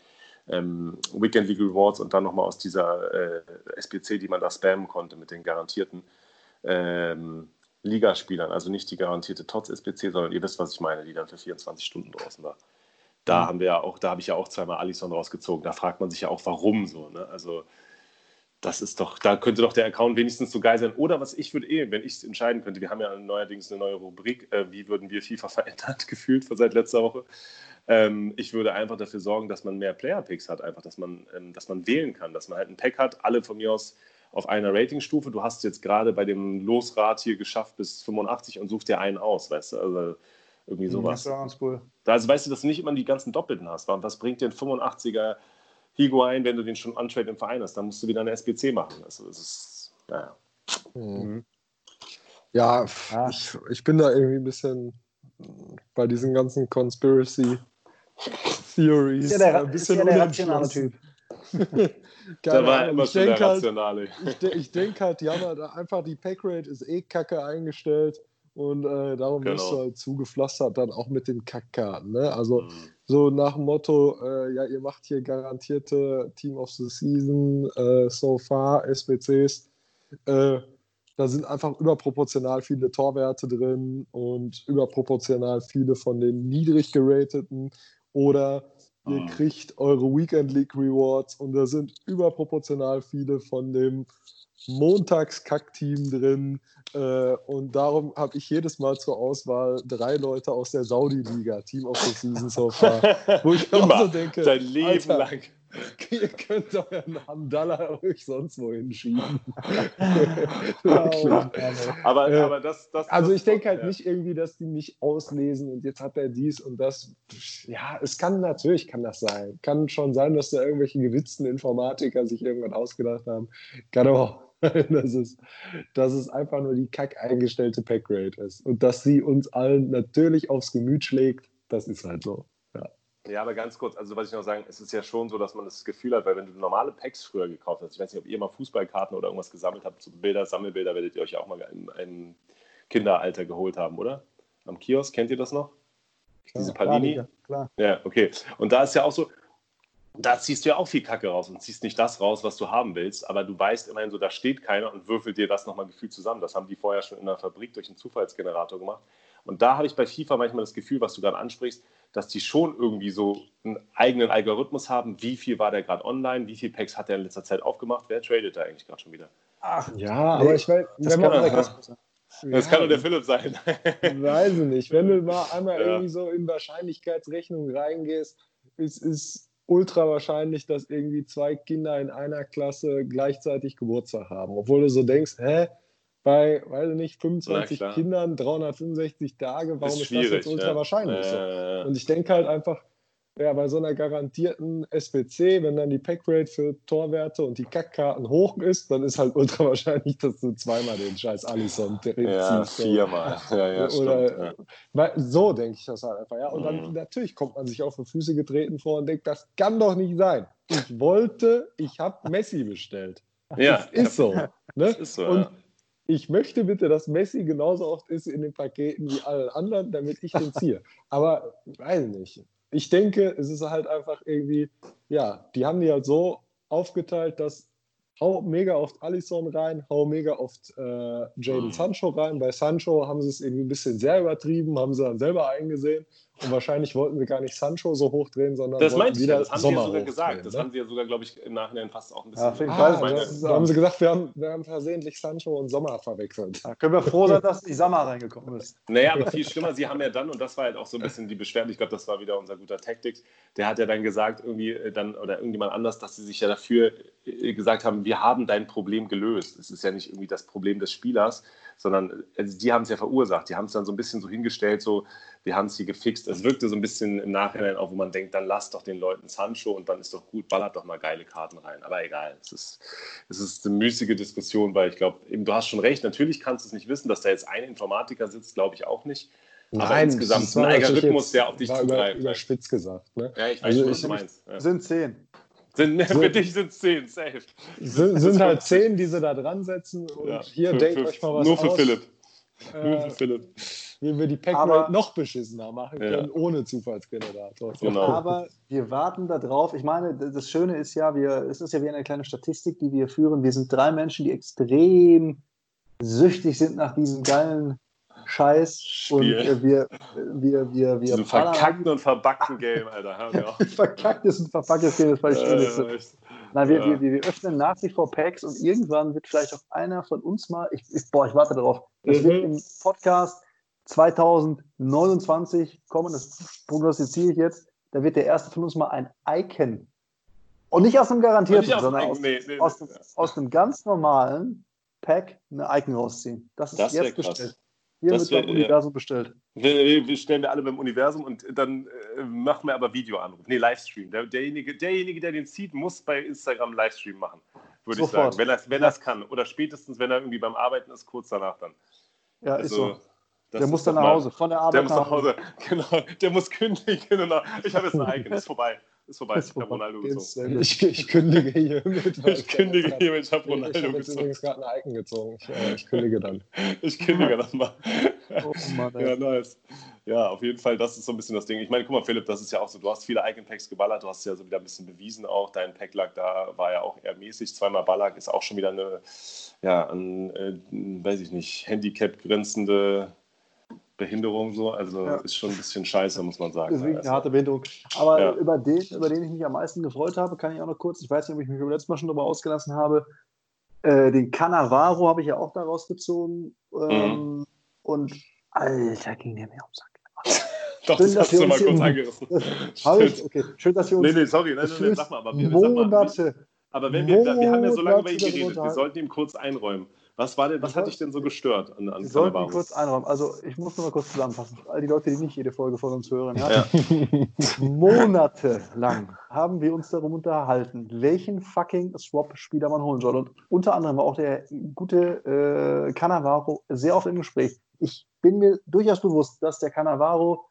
ähm, Weekend League Rewards und dann nochmal aus dieser äh, SPC, die man da spammen konnte mit den garantierten ähm, Ligaspielern, also nicht die garantierte TOTS-SPC, sondern ihr wisst, was ich meine, die dann für 24 Stunden draußen war. Da mhm. haben wir ja auch, da habe ich ja auch zweimal Alison rausgezogen. Da fragt man sich ja auch, warum so. Ne? Also das ist doch, da könnte doch der Account wenigstens so geil sein. Oder was ich würde eh, wenn ich es entscheiden könnte, wir haben ja neuerdings eine neue Rubrik, äh, wie würden wir FIFA verändert, gefühlt seit letzter Woche. Ähm, ich würde einfach dafür sorgen, dass man mehr Player-Picks hat, einfach, dass man, ähm, dass man wählen kann, dass man halt ein Pack hat, alle von mir aus auf einer Ratingstufe. Du hast jetzt gerade bei dem Losrat hier geschafft bis 85 und suchst dir einen aus, weißt du? Also irgendwie mhm, sowas. Das ist ganz cool. Also weißt du, dass du nicht immer die ganzen Doppelten hast. Was bringt dir ein 85er Higuain, wenn du den schon untrade im Verein hast, dann musst du wieder eine SBC machen. Also das ist, naja. Mhm. Ja, ja. Ich, ich bin da irgendwie ein bisschen bei diesen ganzen Conspiracy Theories ist ja der, ein bisschen ist ja der rationale Typ. da war immer schon der halt, Rationale. ich, ich denke halt, die haben halt einfach die Packrate ist eh kacke eingestellt und äh, darum genau. wirst du halt zugepflastert dann auch mit den Kackkarten. Ne? Also mhm. So nach dem Motto, äh, ja, ihr macht hier garantierte Team of the Season, äh, so far, SBCs. Äh, da sind einfach überproportional viele Torwerte drin und überproportional viele von den niedrig gerateten. Oder ihr mhm. kriegt eure Weekend League Rewards und da sind überproportional viele von dem Montagskack-Team drin. Äh, und darum habe ich jedes Mal zur Auswahl drei Leute aus der Saudi-Liga, Team of the Season so far. Wo ich Immer, so denke, dein Leben Alter, lang. Ihr könnt euren Handala euch sonst wo hinschieben. aber, äh, aber das, das, Also ich denke halt ja. nicht irgendwie, dass die mich auslesen und jetzt hat er dies und das. Ja, es kann natürlich kann das sein. Kann schon sein, dass da irgendwelche gewitzten Informatiker sich irgendwann ausgedacht haben. Kann aber dass es, dass es einfach nur die kack eingestellte Packrate ist. Und dass sie uns allen natürlich aufs Gemüt schlägt, das ist halt so. Ja. Ja, aber ganz kurz, also was ich noch sagen, es ist ja schon so, dass man das Gefühl hat, weil wenn du normale Packs früher gekauft hast, ich weiß nicht, ob ihr mal Fußballkarten oder irgendwas gesammelt habt, so Bilder, Sammelbilder, werdet ihr euch auch mal im, im Kinderalter geholt haben, oder? Am Kiosk, kennt ihr das noch? Klar, Diese Panini? Klar, klar. Ja, okay. Und da ist ja auch so, da ziehst du ja auch viel Kacke raus und ziehst nicht das raus, was du haben willst, aber du weißt immerhin so, da steht keiner und würfelt dir das nochmal gefühlt zusammen. Das haben die vorher schon in der Fabrik durch einen Zufallsgenerator gemacht. Und da habe ich bei FIFA manchmal das Gefühl, was du gerade ansprichst, dass die schon irgendwie so einen eigenen Algorithmus haben. Wie viel war der gerade online? Wie viele Packs hat er in letzter Zeit aufgemacht? Wer tradet da eigentlich gerade schon wieder? Ach, ja, aber ich weiß, das kann, man, das ja, kann nur der Philipp sein. Weiß ich nicht. Wenn du mal einmal ja. irgendwie so in Wahrscheinlichkeitsrechnung reingehst, ist, ist ultra wahrscheinlich, dass irgendwie zwei Kinder in einer Klasse gleichzeitig Geburtstag haben. Obwohl du so denkst, hä, bei, weiß ich nicht, 25 Kindern, 365 Tage, warum ist, ist das jetzt ultra ja. wahrscheinlich so? Und ich denke halt einfach, ja, bei so einer garantierten SPC, wenn dann die Packrate für Torwerte und die Kackkarten hoch ist, dann ist halt ultra wahrscheinlich, dass du zweimal den scheiß Allison ja, ziehst. viermal. Ja, ja, Oder, stimmt, ja. So denke ich das halt einfach. Ja. Und dann mhm. natürlich kommt man sich auf die Füße getreten vor und denkt, das kann doch nicht sein. Ich wollte, ich habe Messi bestellt. Ja. Das ist so. Ne? Das ist so und ich möchte bitte, dass Messi genauso oft ist in den Paketen wie alle anderen, damit ich den ziehe. Aber weiß nicht ich denke, es ist halt einfach irgendwie, ja, die haben die halt so aufgeteilt, dass hau mega oft Allison rein, hau mega oft äh, Jaden mhm. Sancho rein. Bei Sancho haben sie es irgendwie ein bisschen sehr übertrieben, haben sie dann selber eingesehen. Und wahrscheinlich wollten sie gar nicht Sancho so hochdrehen, sondern das wollten wieder das haben Sommer sie ja sogar gesagt. Das ne? haben sie ja sogar, glaube ich, im Nachhinein fast auch ein bisschen. Ja, ah, das, da haben sie gesagt, wir haben, wir haben versehentlich Sancho und Sommer verwechselt. Da können wir froh sein, dass die Sommer reingekommen ist. Naja, aber viel schlimmer, sie haben ja dann, und das war halt auch so ein bisschen die Beschwerde, ich glaube, das war wieder unser guter Taktik, der hat ja dann gesagt, irgendwie äh, dann, oder irgendjemand anders, dass sie sich ja dafür äh, gesagt haben, wir haben dein Problem gelöst. Es ist ja nicht irgendwie das Problem des Spielers, sondern also die haben es ja verursacht. Die haben es dann so ein bisschen so hingestellt, so, wir haben es hier gefixt. Es wirkte so ein bisschen im Nachhinein auch, wo man denkt, dann lass doch den Leuten Sancho und dann ist doch gut, ballert doch mal geile Karten rein. Aber egal, es ist, es ist eine müßige Diskussion, weil ich glaube, du hast schon recht, natürlich kannst du es nicht wissen, dass da jetzt ein Informatiker sitzt, glaube ich auch nicht. Aber Nein, insgesamt ein Algorithmus, der auf dich zugreift. Über, überspitzt gesagt. Ne? Ja, ich weiß also, was du meinst. Ja. Sind zehn. Sind, so, für dich sind es zehn, safe. Sind, sind halt zehn, die sie da dran setzen. Und ja, hier für, denkt für, euch mal was Nur für aus. Philipp. Äh, nur für Philipp. Wie wir die Packrate noch beschissener machen können, ja. ohne Zufallsgenerator. Genau. Aber wir warten da drauf. Ich meine, das Schöne ist ja, wir, es ist ja wie eine kleine Statistik, die wir führen. Wir sind drei Menschen, die extrem süchtig sind nach diesem geilen Scheiß Spiel. und äh, wir, wir, wir, wir Diesen verkackten und verbackten Game, Alter. Verkacktes und verpacktes Game, das war ich äh, Nein, wir, ja. wir, wir, öffnen nach wie vor Packs und irgendwann wird vielleicht auch einer von uns mal, ich, ich boah, ich warte darauf, das mhm. wird im Podcast 2029 kommen, das prognostiziere ich jetzt, da wird der erste von uns mal ein Icon und nicht aus einem garantierten, sondern aus, nee, nee, aus, nee, aus, einem ganz normalen Pack eine Icon rausziehen. Das ist das jetzt bestellt. Hier das wird beim Universum ja. bestellt. Wir, wir, stellen wir alle beim Universum und dann äh, machen wir aber Videoanruf. Nee, Livestream. Der, derjenige, derjenige, der den zieht, muss bei Instagram Livestream machen, würde ich sagen. Wenn er wenn ja. kann. Oder spätestens, wenn er irgendwie beim Arbeiten ist, kurz danach dann. Ja, also, ist so. der muss dann nach Hause, von der Arbeit der muss nach Hause. Genau, der muss kündigen. Ich habe jetzt ein ist vorbei. Ist vorbei, ich habe Ronaldo gezogen. Ich, ich, kündige hiermit. Ich kündige hiermit, ich habe Ronaldo ich hab jetzt übrigens gerade ein Icon gezogen. Ich, äh, ich kündige dann. ich kündige dann mal. Oh Mann, ja, nice. Ja, auf jeden Fall, das ist so ein bisschen das Ding. Ich meine, guck mal, Philipp, das ist ja auch so, du hast viele Icon-Packs geballert, du hast ja so wieder ein bisschen bewiesen auch. Dein Pack-Lack da war ja auch eher mäßig. Zweimal Ballack ist auch schon wieder eine, ja, an, äh, weiß ich nicht, Handicap grenzende Behinderung so. Also ja. ist schon ein bisschen scheiße, muss man sagen. Deswegen eine harte Behinderung. Aber ja. über, den, über den ich mich am meisten gefreut habe, kann ich auch noch kurz, ich weiß nicht, ob ich mich beim letzten Mal schon darüber ausgelassen habe, äh, den Cannavaro habe ich ja auch da rausgezogen. Ähm, mhm. Und Alter, ging der mir ums Sack. Doch, schön, das hast du mal kurz angerissen. ich? Okay. Schön, dass wir uns. Nee, nee, sorry, nein, nein, nein, sag mal, aber wir, Monate. Sag mal, aber wenn wir, wir haben ja so lange über ihn geredet, wir sollten ihm kurz einräumen. Was, war denn, was hat dich denn so gestört an, an Sie sollten kurz einräumen. Also ich muss nur mal kurz zusammenfassen. All die Leute, die nicht jede Folge von uns hören. Ja? Ja. Monatelang haben wir uns darum unterhalten, welchen fucking Swap-Spieler man holen soll. Und unter anderem war auch der gute äh, Cannavaro sehr oft im Gespräch. Ich bin mir durchaus bewusst, dass der Cannavaro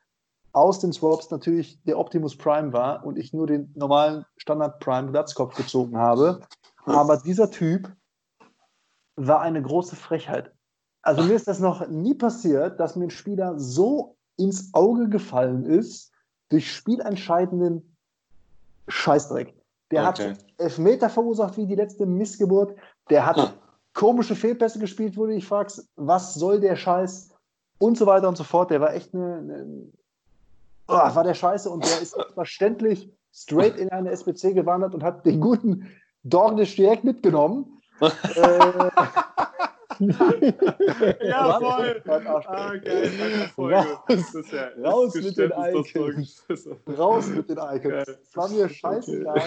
aus den Swaps natürlich der Optimus Prime war und ich nur den normalen Standard Prime Glatzkopf gezogen habe. Aber dieser Typ war eine große Frechheit. Also mir ist das noch nie passiert, dass mir ein Spieler so ins Auge gefallen ist durch spielentscheidenden Scheißdreck. Der okay. hat Elfmeter verursacht wie die letzte Missgeburt. Der hat komische Fehlpässe gespielt, wo du dich fragst, was soll der Scheiß und so weiter und so fort. Der war echt eine, eine oh, war der Scheiße und der ist verständlich straight in eine SBC gewandert und hat den guten Dornisch direkt mitgenommen ja, voll. Ah, geil. Raus, ja, raus mit den Icons. raus mit den Icons. Es war mir scheißegal.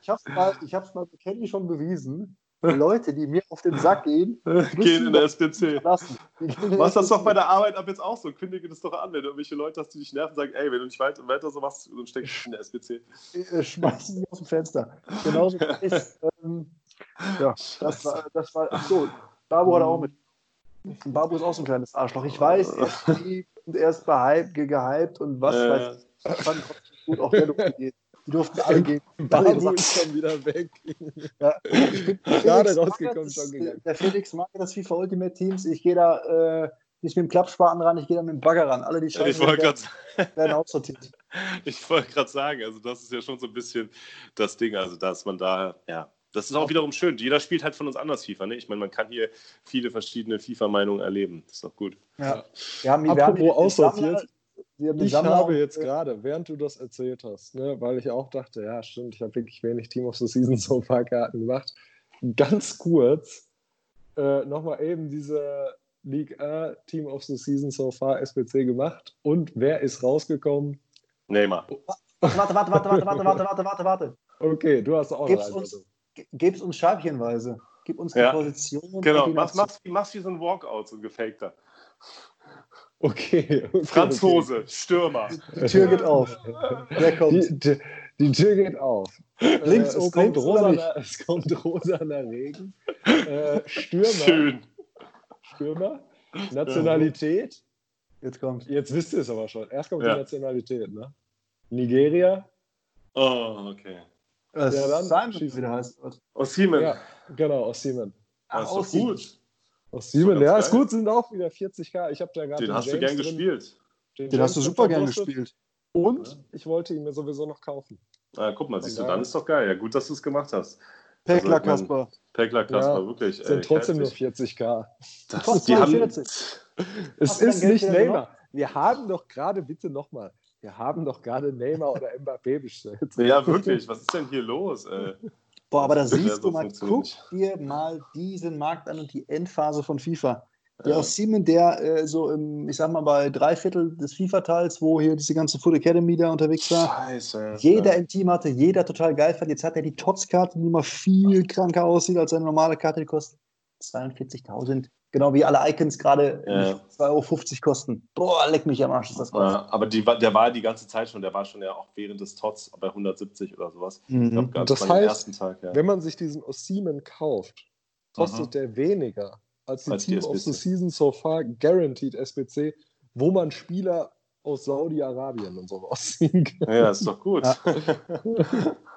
Ich hab's mal, ich hab's mal Kenny schon bewiesen. Leute, die mir auf den Sack gehen, gehen in der SPC. Was das doch bei der Arbeit ab jetzt auch so? Kündige das doch an, wenn du irgendwelche Leute hast, die dich nerven, sagen, ey, wenn du nicht weiter, weiter so machst, dann steckst du in der SPC. Äh, schmeißen sie aus dem Fenster. Genauso ist, ähm, ja, das war, das war, ach so, Babu hat auch mit. Babu ist auch so ein kleines Arschloch. Ich weiß, er ist lieb und er ist behypt, gehypt und was äh. weiß ich. Fand ich gut, auch der durfte gehen. Die durften alle gehen. Babu ist schon wieder weg. Ja, gerade rausgekommen schon gegangen. Der Felix mag das FIFA Ultimate Teams. Ich gehe da äh, nicht mit dem Klappspaten ran, ich gehe da mit dem Bagger ran. Alle, die scheiße werden, werden aussortiert. Ich wollte gerade sagen, also das ist ja schon so ein bisschen das Ding, also dass man da, ja, Das ist auch wiederum schön. Jeder spielt halt von uns anders FIFA. Ne? Ich meine, man kann hier viele verschiedene FIFA-Meinungen erleben. Das ist doch gut. Ja. Wir haben, wir Apropos aussortiert. Ich habe jetzt gerade, während du das erzählt hast, ne, weil ich auch dachte, ja, stimmt, ich habe wirklich wenig Team of the Season Sofa-Karten gemacht. Ganz kurz äh, nochmal eben diese League A Team of the Season so far SBC gemacht. Und wer ist rausgekommen? Neymar. Warte, warte, warte, warte, warte, warte, warte, warte, warte. Okay, du hast auch Gib's uns, gib's uns scheibchenweise. Gib uns die ja. Position. Genau, machst, machst, machst wie so ein Walkout, so ein gefakter. Okay, okay. Franzose, okay. Stürmer. Die Tür geht auf. Wer kommt? Die, die, die Tür geht auf. Links äh, es, kommt rosa, es kommt rosaner Regen. Äh, Stürmer. Schön. Stürmer. Nationalität. Jetzt kommt. Jetzt wisst ihr es aber schon. Erst kommt ja. die Nationalität, ne? Nigeria. Oh, okay. Das ja, dann Simon, wie der heißt. Aus Siemen. Ja, genau, aus Siemen. Ach, aus gut. Aus Siemen, ja, ist gut, sind auch wieder 40k. Ich habe da gerade den, den hast James du gern drin. gespielt. Den, den hast du super gern gespielt. Und ja. ich wollte ihn mir sowieso noch kaufen. Ah, guck mal, siehst du, dann ist doch geil. Ja, gut, dass du es gemacht hast. Pekla also, Kasper. Pekla Kasper, ja, wirklich. Sind ey, trotzdem nur 40k. Das, die haben, es ist nicht Neymar. Wir haben doch gerade, bitte nochmal, wir haben doch gerade Neymar oder Mbappé bestellt. Ja, wirklich. Was ist denn hier los? Ey? Boah, aber da siehst du mal, guck dir mal diesen Markt an und die Endphase von FIFA. Der ja. aus Siemens, der äh, so im, ich sag mal, bei drei Viertel des FIFA-Teils, wo hier diese ganze Food Academy da unterwegs war, Scheiße, jeder ja. im Team hatte, jeder total geil fand. Jetzt hat er die TOTS-Karte, die immer viel kranker aussieht als seine normale Karte, die kostet 42.000. Genau wie alle Icons gerade ja. 2,50 Euro kosten. Boah, leck mich am Arsch, ist das ja, Aber die, der war die ganze Zeit schon, der war schon ja auch während des TOTS bei 170 oder sowas. Mhm. Glaub, das heißt, Tag, ja. wenn man sich diesen Ossiman kauft, kostet Aha. der weniger als die als Team die of the Season so far Guaranteed SBC, wo man Spieler aus Saudi-Arabien und so rausziehen kann. Ja, ist doch gut. Ja.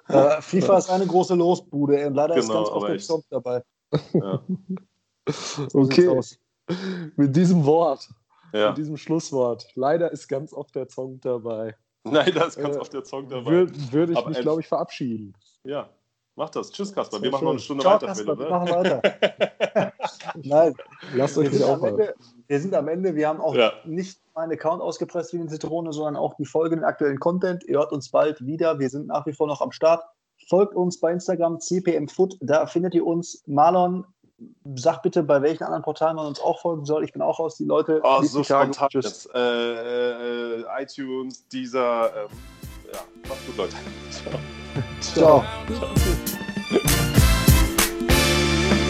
äh, FIFA ist eine große Losbude und leider genau, ist ganz oft der Zock dabei. Ja. okay. Mit diesem Wort, ja. mit diesem Schlusswort. Leider ist ganz oft der Song dabei. Leider ist ganz äh, oft der Song dabei. Würde würd ich Aber mich, glaube ich, verabschieden. Ja, Mach das. Tschüss, Kasper. Wir machen noch eine Stunde Ciao, weiter. Kasper, wir machen weiter. Nein, lasst euch nicht aufhalten. Wir sind am Ende. Wir haben auch ja. nicht meinen Account ausgepresst wie eine Zitrone, sondern auch die folgenden aktuellen Content. Ihr hört uns bald wieder. Wir sind nach wie vor noch am Start. Folgt uns bei Instagram cpmfoot. Da findet ihr uns. Marlon, sag bitte, bei welchen anderen Portalen man uns auch folgen soll. Ich bin auch aus die Leute. Oh, so spontan jetzt. Äh, äh, iTunes, dieser. Ähm, ja, macht's gut, Leute. Ciao. Ciao. Ciao.